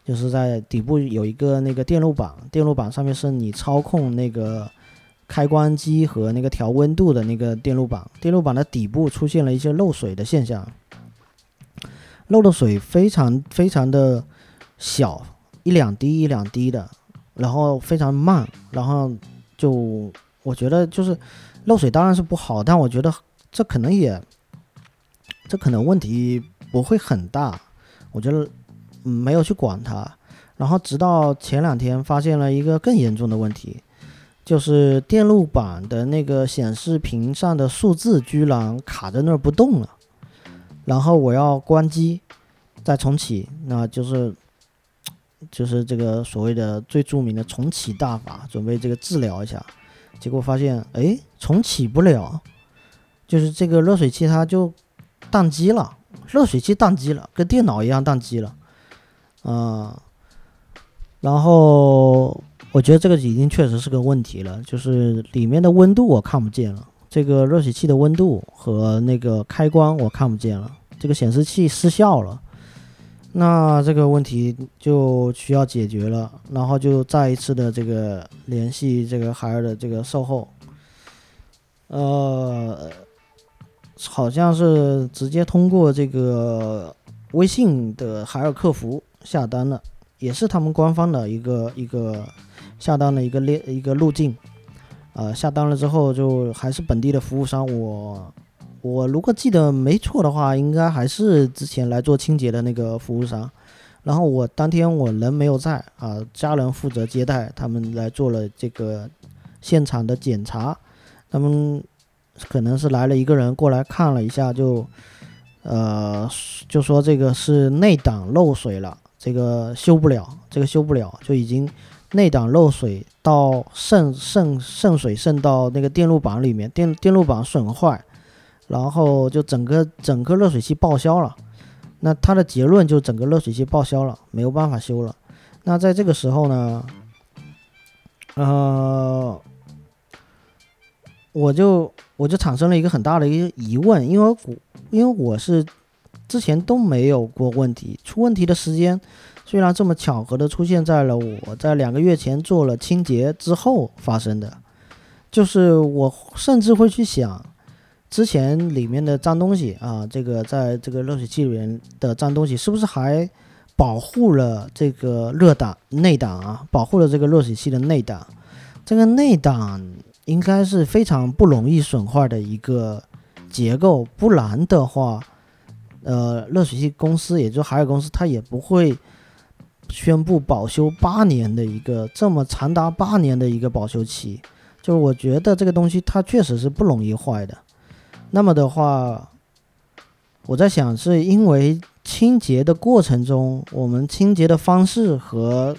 就是在底部有一个那个电路板，电路板上面是你操控那个。开关机和那个调温度的那个电路板，电路板的底部出现了一些漏水的现象，漏的水非常非常的小，一两滴一两滴的，然后非常慢，然后就我觉得就是漏水当然是不好，但我觉得这可能也这可能问题不会很大，我觉得没有去管它，然后直到前两天发现了一个更严重的问题。就是电路板的那个显示屏上的数字居然卡在那儿不动了，然后我要关机，再重启，那就是就是这个所谓的最著名的重启大法，准备这个治疗一下，结果发现哎重启不了，就是这个热水器它就宕机了，热水器宕机了，跟电脑一样宕机了，嗯，然后。我觉得这个已经确实是个问题了，就是里面的温度我看不见了，这个热水器的温度和那个开关我看不见了，这个显示器失效了，那这个问题就需要解决了，然后就再一次的这个联系这个海尔的这个售后，呃，好像是直接通过这个微信的海尔客服下单了，也是他们官方的一个一个。下单了一个列一个路径，呃，下单了之后就还是本地的服务商。我我如果记得没错的话，应该还是之前来做清洁的那个服务商。然后我当天我人没有在啊，家人负责接待，他们来做了这个现场的检查。他们可能是来了一个人过来看了一下，就呃就说这个是内挡漏水了，这个修不了，这个修不了，就已经。内档漏水到渗渗渗水渗到那个电路板里面，电电路板损坏，然后就整个整个热水器报销了。那他的结论就整个热水器报销了，没有办法修了。那在这个时候呢，呃，我就我就产生了一个很大的一个疑问，因为我因为我是之前都没有过问题，出问题的时间。虽然这么巧合的出现在了我在两个月前做了清洁之后发生的，就是我甚至会去想，之前里面的脏东西啊，这个在这个热水器里面的脏东西是不是还保护了这个热档内档啊，保护了这个热水器的内档？这个内档应该是非常不容易损坏的一个结构，不然的话，呃，热水器公司，也就海尔公司，它也不会宣布保修八年的一个这么长达八年的一个保修期。就是我觉得这个东西它确实是不容易坏的。那么的话，我在想，是因为清洁的过程中，我们清洁的方式和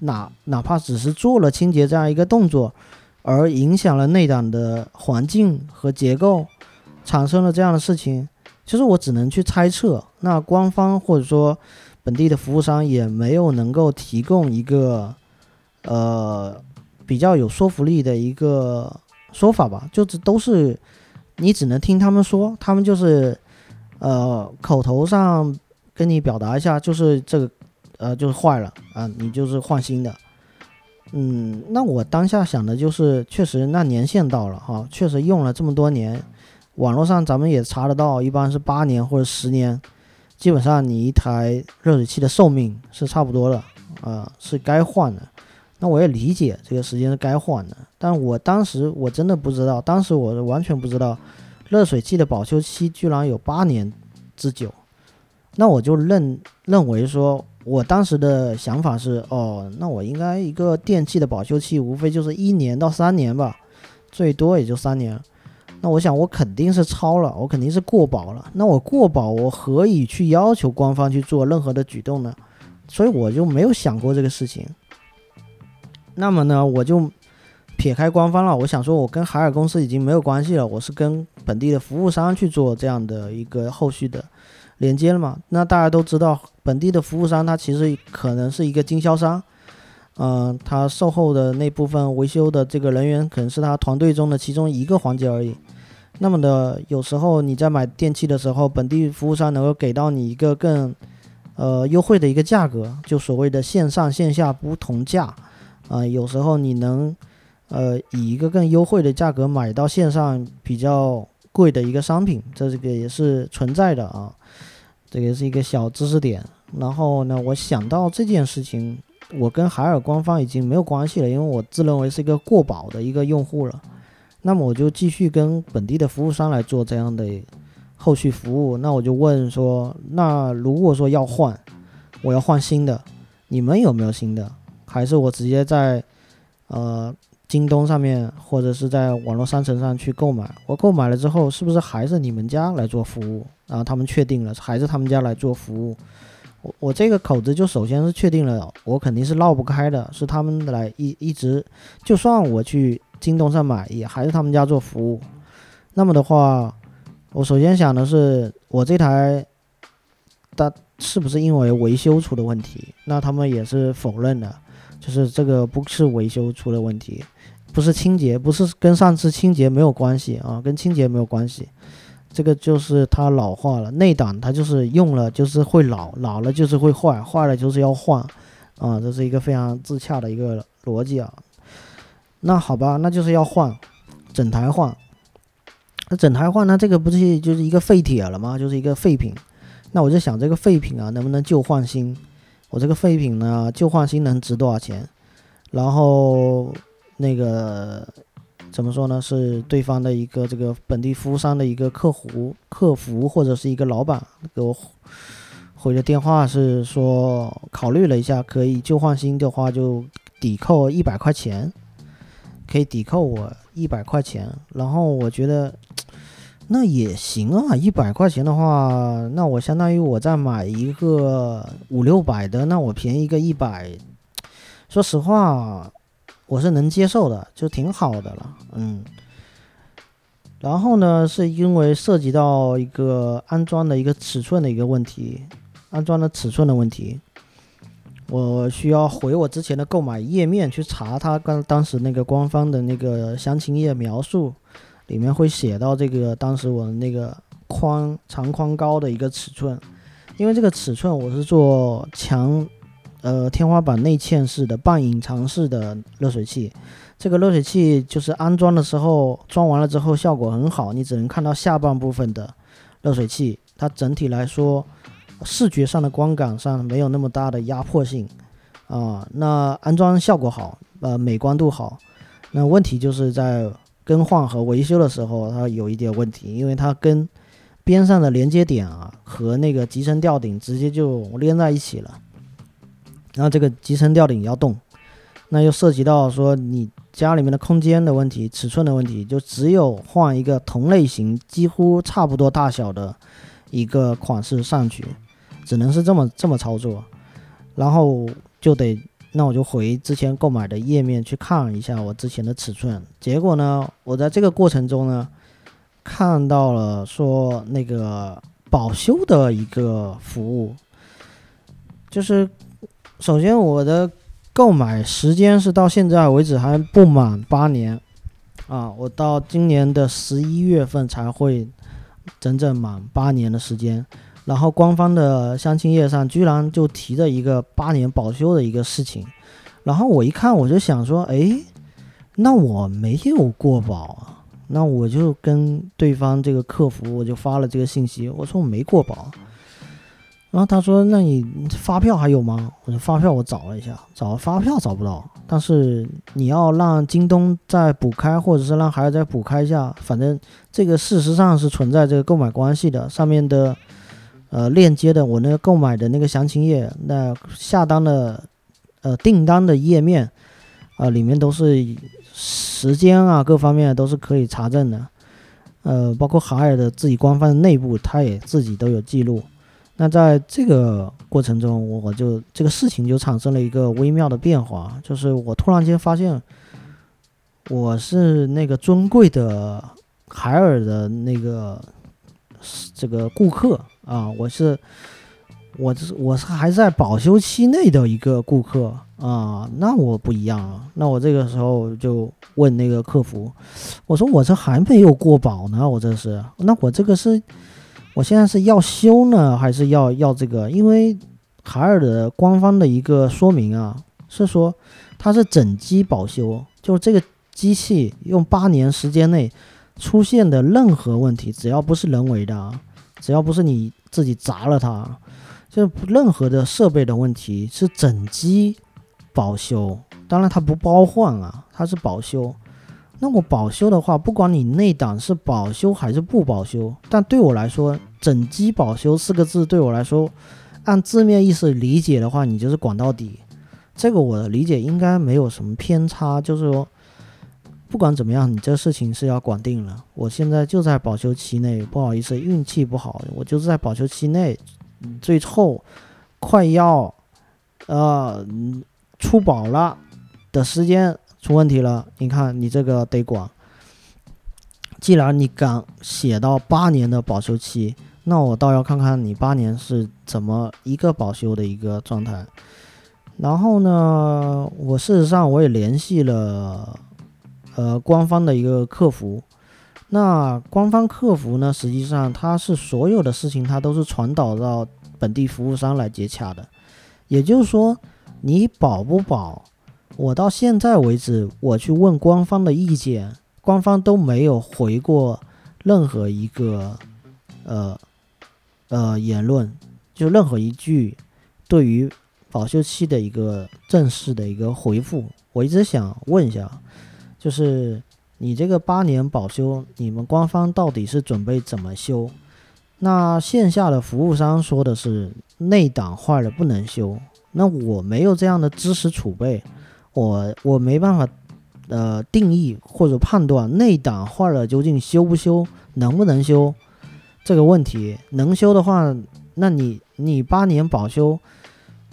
哪哪怕只是做了清洁这样一个动作，而影响了内胆的环境和结构，产生了这样的事情。其实我只能去猜测。那官方或者说本地的服务商也没有能够提供一个呃比较有说服力的一个说法吧，就是都是你只能听他们说，他们就是。呃，口头上跟你表达一下，就是这个，呃，就是坏了啊，你就是换新的。嗯，那我当下想的就是，确实那年限到了哈，确实用了这么多年，网络上咱们也查得到，一般是八年或者十年，基本上你一台热水器的寿命是差不多的，啊，是该换的。那我也理解这个时间是该换的，但我当时我真的不知道，当时我完全不知道。热水器的保修期居然有八年之久，那我就认认为说，我当时的想法是，哦，那我应该一个电器的保修期无非就是一年到三年吧，最多也就三年。那我想我肯定是超了，我肯定是过保了。那我过保，我何以去要求官方去做任何的举动呢？所以我就没有想过这个事情。那么呢，我就。撇开官方了，我想说，我跟海尔公司已经没有关系了，我是跟本地的服务商去做这样的一个后续的连接了嘛？那大家都知道，本地的服务商他其实可能是一个经销商，嗯，他售后的那部分维修的这个人员可能是他团队中的其中一个环节而已。那么的，有时候你在买电器的时候，本地服务商能够给到你一个更呃优惠的一个价格，就所谓的线上线下不同价啊，有时候你能。呃，以一个更优惠的价格买到线上比较贵的一个商品，这这个也是存在的啊，这个是一个小知识点。然后呢，我想到这件事情，我跟海尔官方已经没有关系了，因为我自认为是一个过保的一个用户了。那么我就继续跟本地的服务商来做这样的后续服务。那我就问说，那如果说要换，我要换新的，你们有没有新的？还是我直接在呃？京东上面或者是在网络商城上去购买，我购买了之后，是不是还是你们家来做服务？然后他们确定了，还是他们家来做服务。我我这个口子就首先是确定了，我肯定是绕不开的，是他们来一一直，就算我去京东上买，也还是他们家做服务。那么的话，我首先想的是，我这台，它是不是因为维修出的问题？那他们也是否认的，就是这个不是维修出了问题。不是清洁，不是跟上次清洁没有关系啊，跟清洁没有关系，这个就是它老化了，内胆它就是用了就是会老，老了就是会坏，坏了就是要换，啊，这是一个非常自洽的一个逻辑啊。那好吧，那就是要换，整台换，那整台换，那这个不是就是一个废铁了吗？就是一个废品，那我就想这个废品啊，能不能旧换新？我这个废品呢，旧换新能值多少钱？然后。那个怎么说呢？是对方的一个这个本地服务商的一个客服客服或者是一个老板给我回的电话，是说考虑了一下，可以旧换新的话就抵扣一百块钱，可以抵扣我一百块钱。然后我觉得那也行啊，一百块钱的话，那我相当于我再买一个五六百的，那我便宜个一百，说实话。我是能接受的，就挺好的了，嗯。然后呢，是因为涉及到一个安装的一个尺寸的一个问题，安装的尺寸的问题，我需要回我之前的购买页面去查它刚当时那个官方的那个详情页描述，里面会写到这个当时我那个宽长宽高的一个尺寸，因为这个尺寸我是做强。呃，天花板内嵌式的半隐藏式的热水器，这个热水器就是安装的时候装完了之后效果很好，你只能看到下半部分的热水器，它整体来说视觉上的观感上没有那么大的压迫性啊。那安装效果好，呃，美观度好，那问题就是在更换和维修的时候，它有一点问题，因为它跟边上的连接点啊和那个集成吊顶直接就连在一起了，然后这个集成吊顶要动，那又涉及到说你家里面的空间的问题、尺寸的问题，就只有换一个同类型、几乎差不多大小的一个款式上去，只能是这么这么操作，然后就得。那我就回之前购买的页面去看一下我之前的尺寸，结果呢，我在这个过程中呢，看到了说那个保修的一个服务，就是首先我的购买时间是到现在为止还不满八年。啊，我到今年的十一月份才会整整满八年的时间。然后官方的详情页上居然就提着一个八年保修的一个事情，然后我一看我就想说，哎，那我没有过保啊，那我就跟对方这个客服我就发了这个信息，我说我没过保，然后他说那你发票还有吗？我说发票我找了一下，找发票找不到，但是你要让京东再补开，或者是让孩子再补开一下，反正这个事实上是存在这个购买关系的上面的。呃，链接的我那个购买的那个详情页，那下单的呃订单的页面啊，里面都是时间啊，各方面都是可以查证的。呃，包括海尔的自己官方的内部，他也自己都有记录。那在这个过程中，我就这个事情就产生了一个微妙的变化，就是我突然间发现，我是那个尊贵的海尔的那个这个顾客。啊，我是，我是我是还在保修期内的一个顾客啊，那我不一样啊，那我这个时候就问那个客服，我说我这还没有过保呢，我这是，那我这个是，我现在是要修呢，还是要要这个？因为海尔的官方的一个说明啊，是说它是整机保修，就是这个机器用八年时间内出现的任何问题，只要不是人为的，只要不是你。自己砸了它，就任何的设备的问题是整机保修，当然它不包换啊，它是保修。那我保修的话，不管你内胆是保修还是不保修，但对我来说，整机保修四个字对我来说，按字面意思理解的话，你就是管到底。这个我的理解应该没有什么偏差，就是说。不管怎么样，你这事情是要管定了。我现在就在保修期内，不好意思，运气不好，我就是在保修期内，最后快要呃出保了的时间出问题了。你看，你这个得管。既然你敢写到八年的保修期，那我倒要看看你八年是怎么一个保修的一个状态。然后呢，我事实上我也联系了。呃，官方的一个客服，那官方客服呢，实际上它是所有的事情，它都是传导到本地服务商来接洽的。也就是说，你保不保，我到现在为止，我去问官方的意见，官方都没有回过任何一个呃呃言论，就任何一句对于保修期的一个正式的一个回复。我一直想问一下。就是你这个八年保修，你们官方到底是准备怎么修？那线下的服务商说的是内档坏了不能修，那我没有这样的知识储备，我我没办法呃定义或者判断内档坏了究竟修不修，能不能修这个问题。能修的话，那你你八年保修。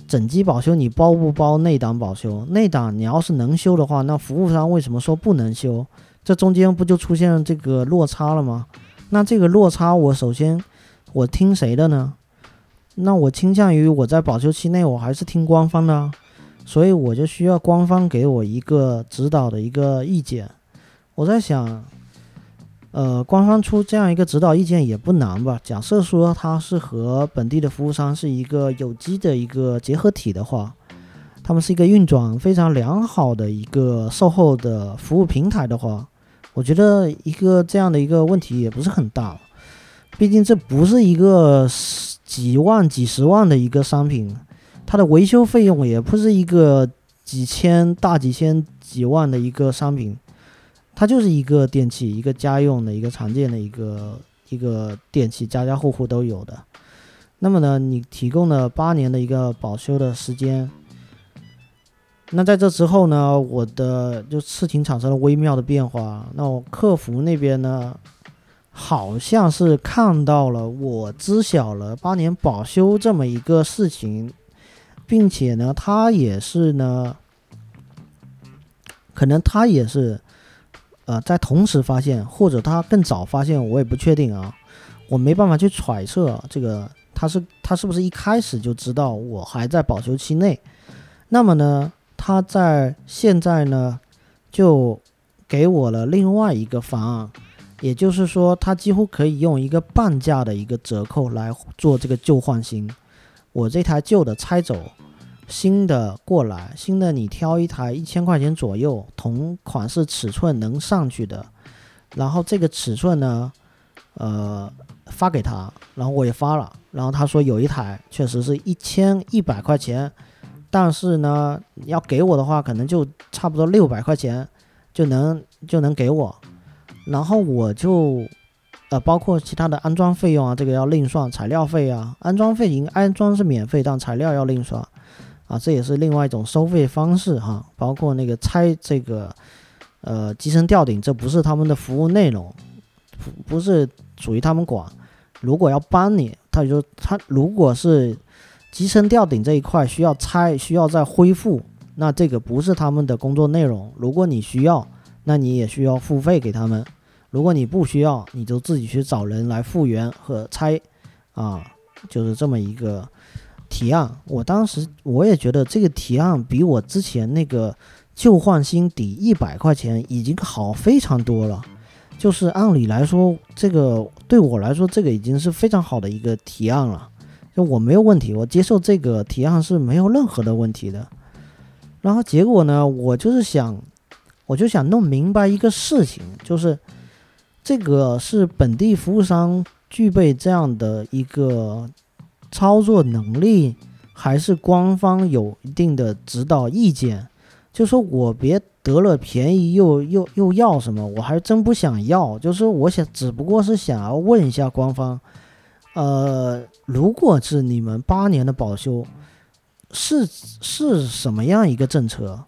整机保修你包不包内档保修？内档你要是能修的话，那服务商为什么说不能修？这中间不就出现这个落差了吗？那这个落差，我首先我听谁的呢？那我倾向于我在保修期内我还是听官方的，所以我就需要官方给我一个指导的一个意见。我在想。呃，官方出这样一个指导意见也不难吧？假设说它是和本地的服务商是一个有机的一个结合体的话，他们是一个运转非常良好的一个售后的服务平台的话，我觉得一个这样的一个问题也不是很大。毕竟这不是一个几万、几十万的一个商品，它的维修费用也不是一个几千、大几千、几万的一个商品。它就是一个电器，一个家用的一个常见的一个一个电器，家家户户都有的。那么呢，你提供了八年的一个保修的时间。那在这之后呢，我的就事情产生了微妙的变化。那我客服那边呢，好像是看到了我知晓了八年保修这么一个事情，并且呢，他也是呢，可能他也是，呃，在同时发现，或者他更早发现，我也不确定啊，我没办法去揣测这个他是他是不是一开始就知道我还在保修期内。那么呢？他在现在呢，就给我了另外一个方案，也就是说，他几乎可以用一个半价的一个折扣来做这个旧换新。我这台旧的拆走，新的过来，新的你挑一台一千块钱左右，同款式尺寸能上去的，然后这个尺寸呢，呃，发给他，然后我也发了，然后他说有一台确实是一千一百块钱。但是呢，要给我的话，可能就差不多六百块钱就能就能给我，然后我就，呃，包括其他的安装费用啊，这个要另算，材料费啊，安装费应安装是免费，但材料要另算，啊，这也是另外一种收费方式哈。包括那个拆这个，呃，机身吊顶，这不是他们的服务内容，不不是属于他们管。如果要帮你，他就他如果是。机身吊顶这一块需要拆，需要再恢复，那这个不是他们的工作内容。如果你需要，那你也需要付费给他们；如果你不需要，你就自己去找人来复原和拆，啊，就是这么一个提案。我当时我也觉得这个提案比我之前那个旧换新抵一百块钱已经好非常多了。就是按理来说，这个对我来说，这个已经是非常好的一个提案了。就我没有问题，我接受这个提案是没有任何的问题的。然后结果呢，我就是想，我就想弄明白一个事情，就是这个是本地服务商具备这样的一个操作能力，还是官方有一定的指导意见？就说我别得了便宜又又又要什么，我还真不想要。就是我想，只不过是想要问一下官方。呃，如果是你们八年的保修，是是什么样一个政策？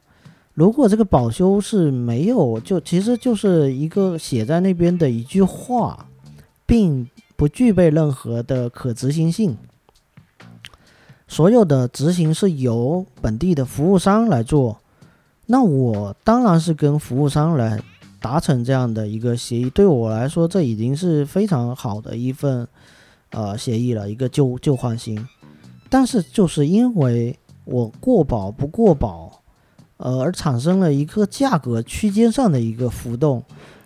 如果这个保修是没有，就其实就是一个写在那边的一句话，并不具备任何的可执行性。所有的执行是由本地的服务商来做，那我当然是跟服务商来达成这样的一个协议。对我来说，这已经是非常好的一份。呃，协议了一个旧旧换新，但是就是因为我过保不过保，呃，而产生了一个价格区间上的一个浮动，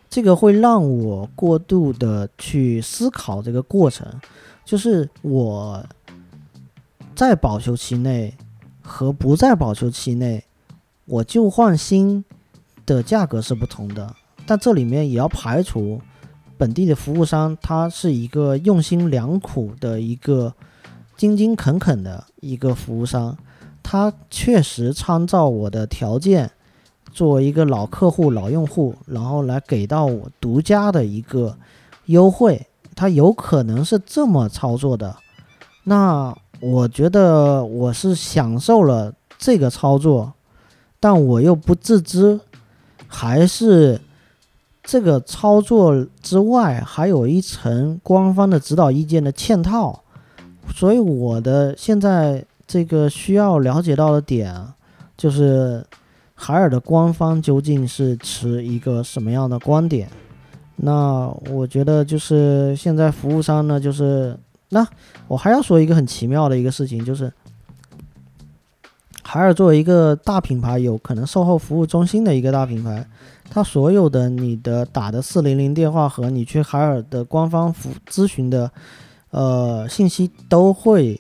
这个会让我过度的去思考这个过程，就是我在保修期内和不在保修期内，我旧换新的价格是不同的，但这里面也要排除。本地的服务商，他是一个用心良苦的一个勤勤恳恳的一个服务商，他确实参照我的条件，作为一个老客户、老用户，然后来给到我独家的一个优惠，他有可能是这么操作的。那我觉得我是享受了这个操作，但我又不自知，还是。这个操作之外，还有一层官方的指导意见的嵌套，所以我的现在这个需要了解到的点，就是海尔的官方究竟是持一个什么样的观点？那我觉得就是现在服务商呢，就是那我还要说一个很奇妙的一个事情，就是海尔作为一个大品牌，有可能售后服务中心的一个大品牌。它所有的你的打的四零零电话和你去海尔的官方服咨询的，呃信息都会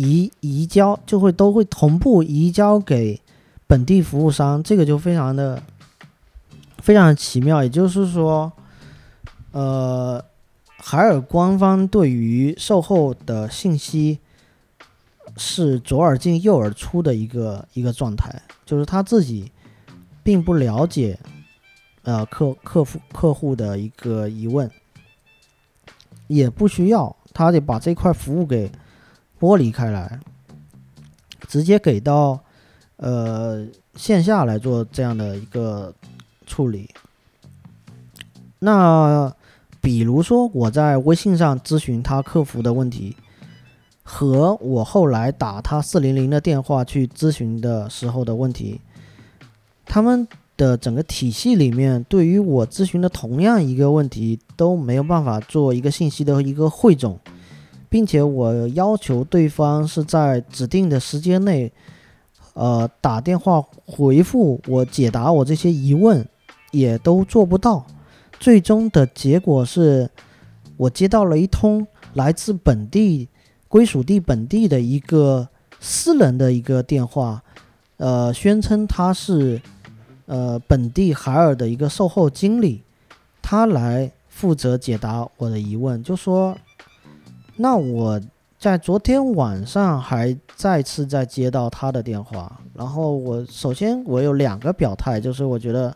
移移交，就会都会同步移交给本地服务商，这个就非常的非常的奇妙。也就是说，呃，海尔官方对于售后的信息是左耳进右耳出的一个一个状态，就是他自己并不了解。呃客客户客户的一个疑问，也不需要，他得把这块服务给剥离开来，直接给到呃线下来做这样的一个处理。那比如说我在微信上咨询他客服的问题。和我后来打他四零零的电话去咨询的时候的问题，他们的整个体系里面对于我咨询的同样一个问题都没有办法做一个信息的一个汇总，并且我要求对方是在指定的时间内，呃打电话回复我解答我这些疑问，也都做不到。最终的结果是我接到了一通来自本地。归属地本地的一个私人的一个电话，呃，宣称他是呃本地海尔的一个售后经理，他来负责解答我的疑问。就说，那我在昨天晚上还再次再接到他的电话，然后我首先我有两个表态，就是我觉得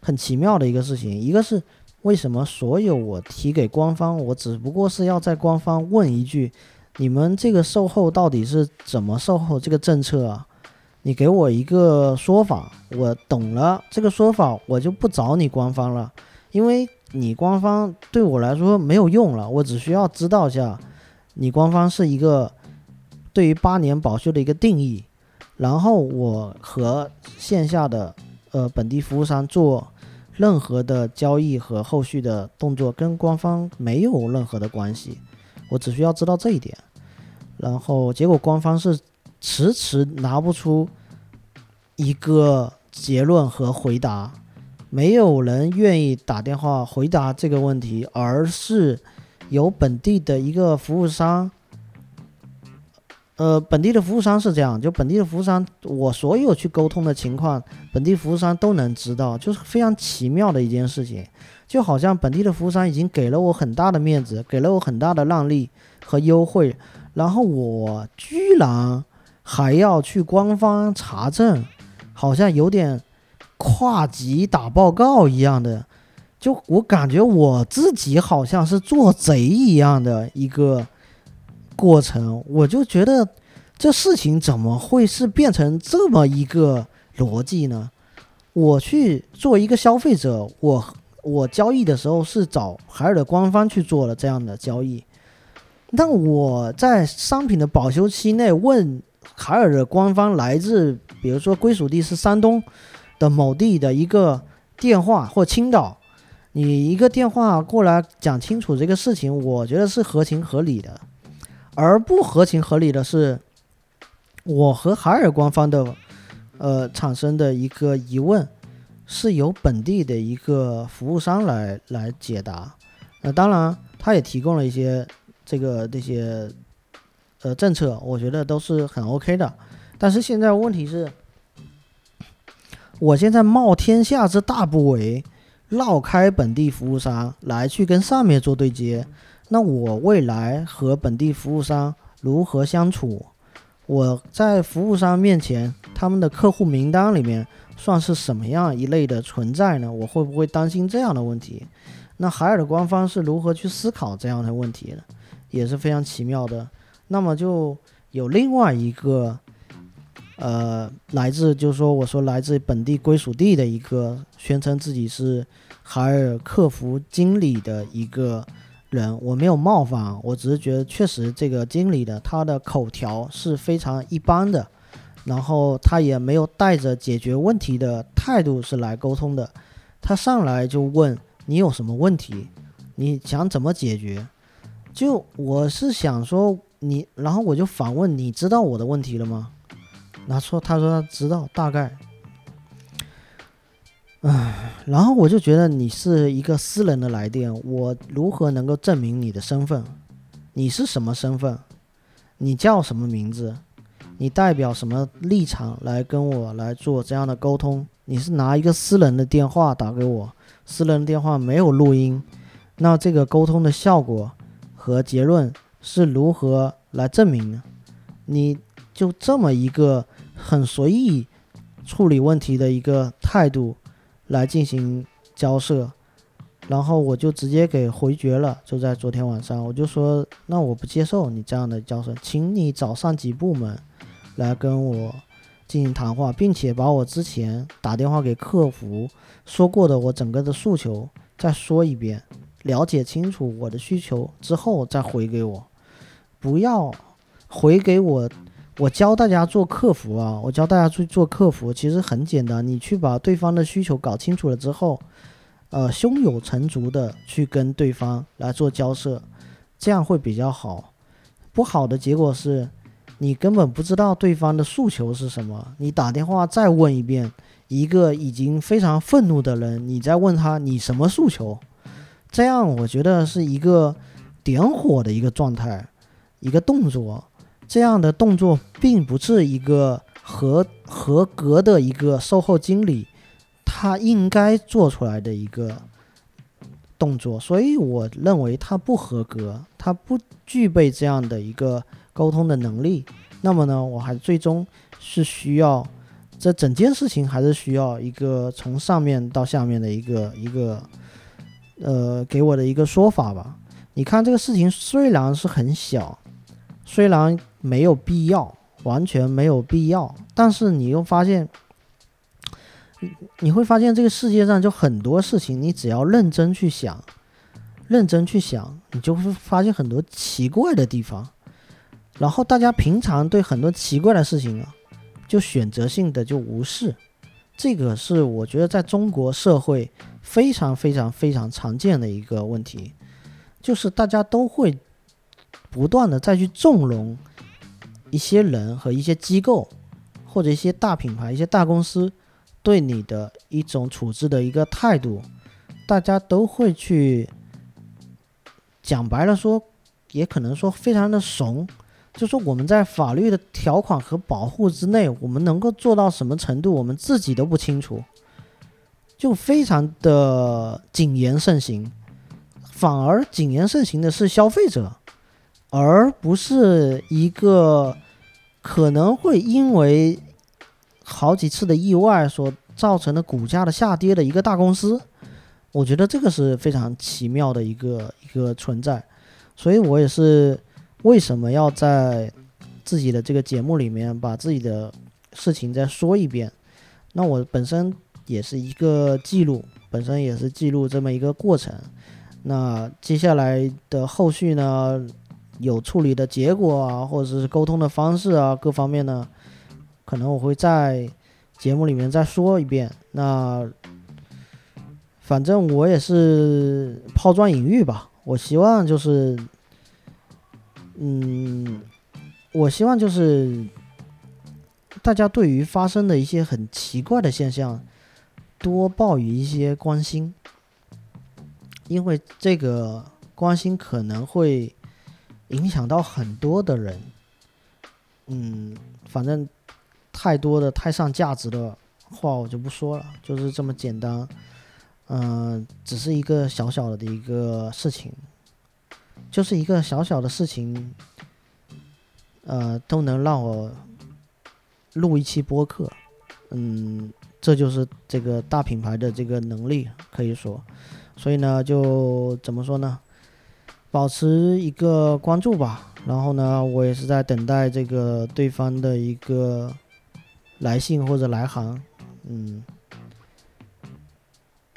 很奇妙的一个事情，一个是为什么所有我提给官方，我只不过是要在官方问一句。你们这个售后到底是怎么售后这个政策啊？你给我一个说法，我懂了这个说法，我就不找你官方了，因为你官方对我来说没有用了。我只需要知道一下，你官方是一个对于八年保修的一个定义，然后我和线下的呃本地服务商做任何的交易和后续的动作，跟官方没有任何的关系。我只需要知道这一点，然后结果官方是迟迟拿不出一个结论和回答，没有人愿意打电话回答这个问题，而是有本地的一个服务商，呃，本地的服务商是这样，就本地的服务商，我所有去沟通的情况，本地服务商都能知道，就是非常奇妙的一件事情。就好像本地的服务商已经给了我很大的面子，给了我很大的让利和优惠，然后我居然还要去官方查证，好像有点跨级打报告一样的，就我感觉我自己好像是做贼一样的一个过程，我就觉得这事情怎么会是变成这么一个逻辑呢？我去做一个消费者，我。我交易的时候是找海尔的官方去做了这样的交易，那我在商品的保修期内问海尔的官方来自，比如说归属地是山东的某地的一个电话或青岛，你一个电话过来讲清楚这个事情，我觉得是合情合理的，而不合情合理的是，我和海尔官方的呃产生的一个疑问。是由本地的一个服务商来来解答，那当然，他也提供了一些这个这些呃政策，我觉得都是很 OK 的。但是现在问题是，我现在冒天下之大不韪，绕开本地服务商来去跟上面做对接，那我未来和本地服务商如何相处？我在服务商面前，他们的客户名单里面。算是什么样一类的存在呢？我会不会担心这样的问题？那海尔的官方是如何去思考这样的问题的？也是非常奇妙的。那么就有另外一个，呃，来自就是说我说来自本地归属地的一个宣称自己是海尔客服经理的一个人，我没有冒犯，我只是觉得确实这个经理的他的口条是非常一般的。然后他也没有带着解决问题的态度是来沟通的，他上来就问你有什么问题，你想怎么解决？就我是想说你，然后我就反问你知道我的问题了吗？他说他说他知道大概，唉，然后我就觉得你是一个私人的来电，我如何能够证明你的身份？你是什么身份？你叫什么名字？你代表什么立场来跟我来做这样的沟通？你是拿一个私人的电话打给我，私人电话没有录音，那这个沟通的效果和结论是如何来证明呢？你就这么一个很随意处理问题的一个态度来进行交涉，然后我就直接给回绝了，就在昨天晚上，我就说那我不接受你这样的交涉，请你找上级部门来跟我进行谈话，并且把我之前打电话给客服说过的我整个的诉求再说一遍，了解清楚我的需求之后再回给我，不要回给我。我教大家做客服啊，我教大家去做客服，其实很简单，你去把对方的需求搞清楚了之后，呃，胸有成竹的去跟对方来做交涉，这样会比较好。不好的结果是，你根本不知道对方的诉求是什么，你打电话再问一遍，一个已经非常愤怒的人，你再问他你什么诉求，这样我觉得是一个点火的一个状态，一个动作。这样的动作并不是一个合合格的一个售后经理他应该做出来的一个动作，所以我认为他不合格，他不具备这样的一个沟通的能力。那么呢，我还最终是需要这整件事情还是需要一个从上面到下面的一个一个呃给我的一个说法吧。你看这个事情虽然是很小，虽然。没有必要，完全没有必要。但是你又发现，你你会发现这个世界上就很多事情，你只要认真去想，认真去想，你就会发现很多奇怪的地方。然后大家平常对很多奇怪的事情啊，就选择性的就无视。这个是我觉得在中国社会非常非常非常常见的一个问题，就是大家都会不断的再去纵容。一些人和一些机构，或者一些大品牌、一些大公司对你的一种处置的一个态度，大家都会去讲白了说，也可能说非常的怂，就说我们在法律的条款和保护之内，我们能够做到什么程度，我们自己都不清楚，就非常的谨言慎行，反而谨言慎行的是消费者。而不是一个可能会因为好几次的意外所造成的股价的下跌的一个大公司，我觉得这个是非常奇妙的一个一个存在，所以我也是为什么要在自己的这个节目里面把自己的事情再说一遍。那我本身也是一个记录，本身也是记录这么一个过程。那接下来的后续呢？有处理的结果啊，或者是沟通的方式啊，各方面呢，可能我会在节目里面再说一遍。那反正我也是 抛砖引玉吧。我希望就是，嗯，我希望就是大家对于发生的一些很奇怪的现象，多抱以一些关心，因为这个关心可能会。影响到很多的人，嗯，反正太多的太上价值的话我就不说了，就是这么简单，嗯，只是一个小小的一个事情，就是一个小小的事情，呃，都能让我录一期播客，嗯，这就是这个大品牌的这个能力，可以说，所以呢，就怎么说呢？保持一个关注吧，然后呢，我也是在等待这个对方的一个来信或者来函，嗯，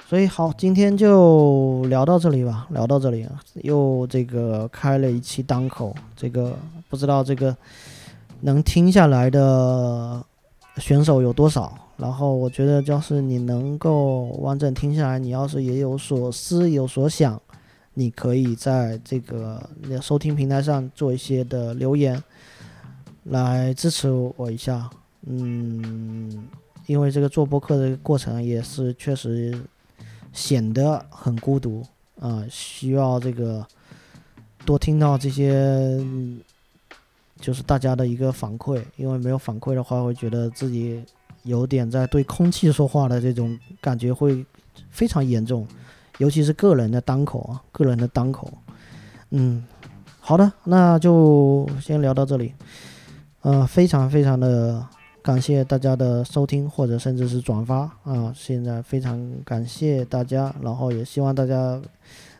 所以好，今天就聊到这里吧，聊到这里，又这个开了一期单口，这个不知道这个能听下来的选手有多少，然后我觉得，就是你能够完整听下来，你要是也有所思有所想。你可以在这个收听平台上做一些的留言，来支持我一下。嗯，因为这个做播客的过程也是确实显得很孤独啊，需要这个多听到这些，就是大家的一个反馈。因为没有反馈的话，会觉得自己有点在对空气说话的这种感觉会非常严重。尤其是个人的单口啊，个人的单口，嗯，好的，那就先聊到这里，呃，非常非常的感谢大家的收听或者甚至是转发啊！现在非常感谢大家，然后也希望大家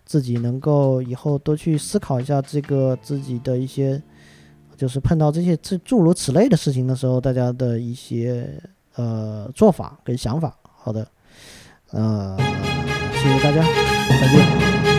自己能够以后多去思考一下这个自己的一些，就是碰到这些这诸如此类的事情的时候，大家的一些呃做法跟想法。好的，呃，谢谢大家，再见。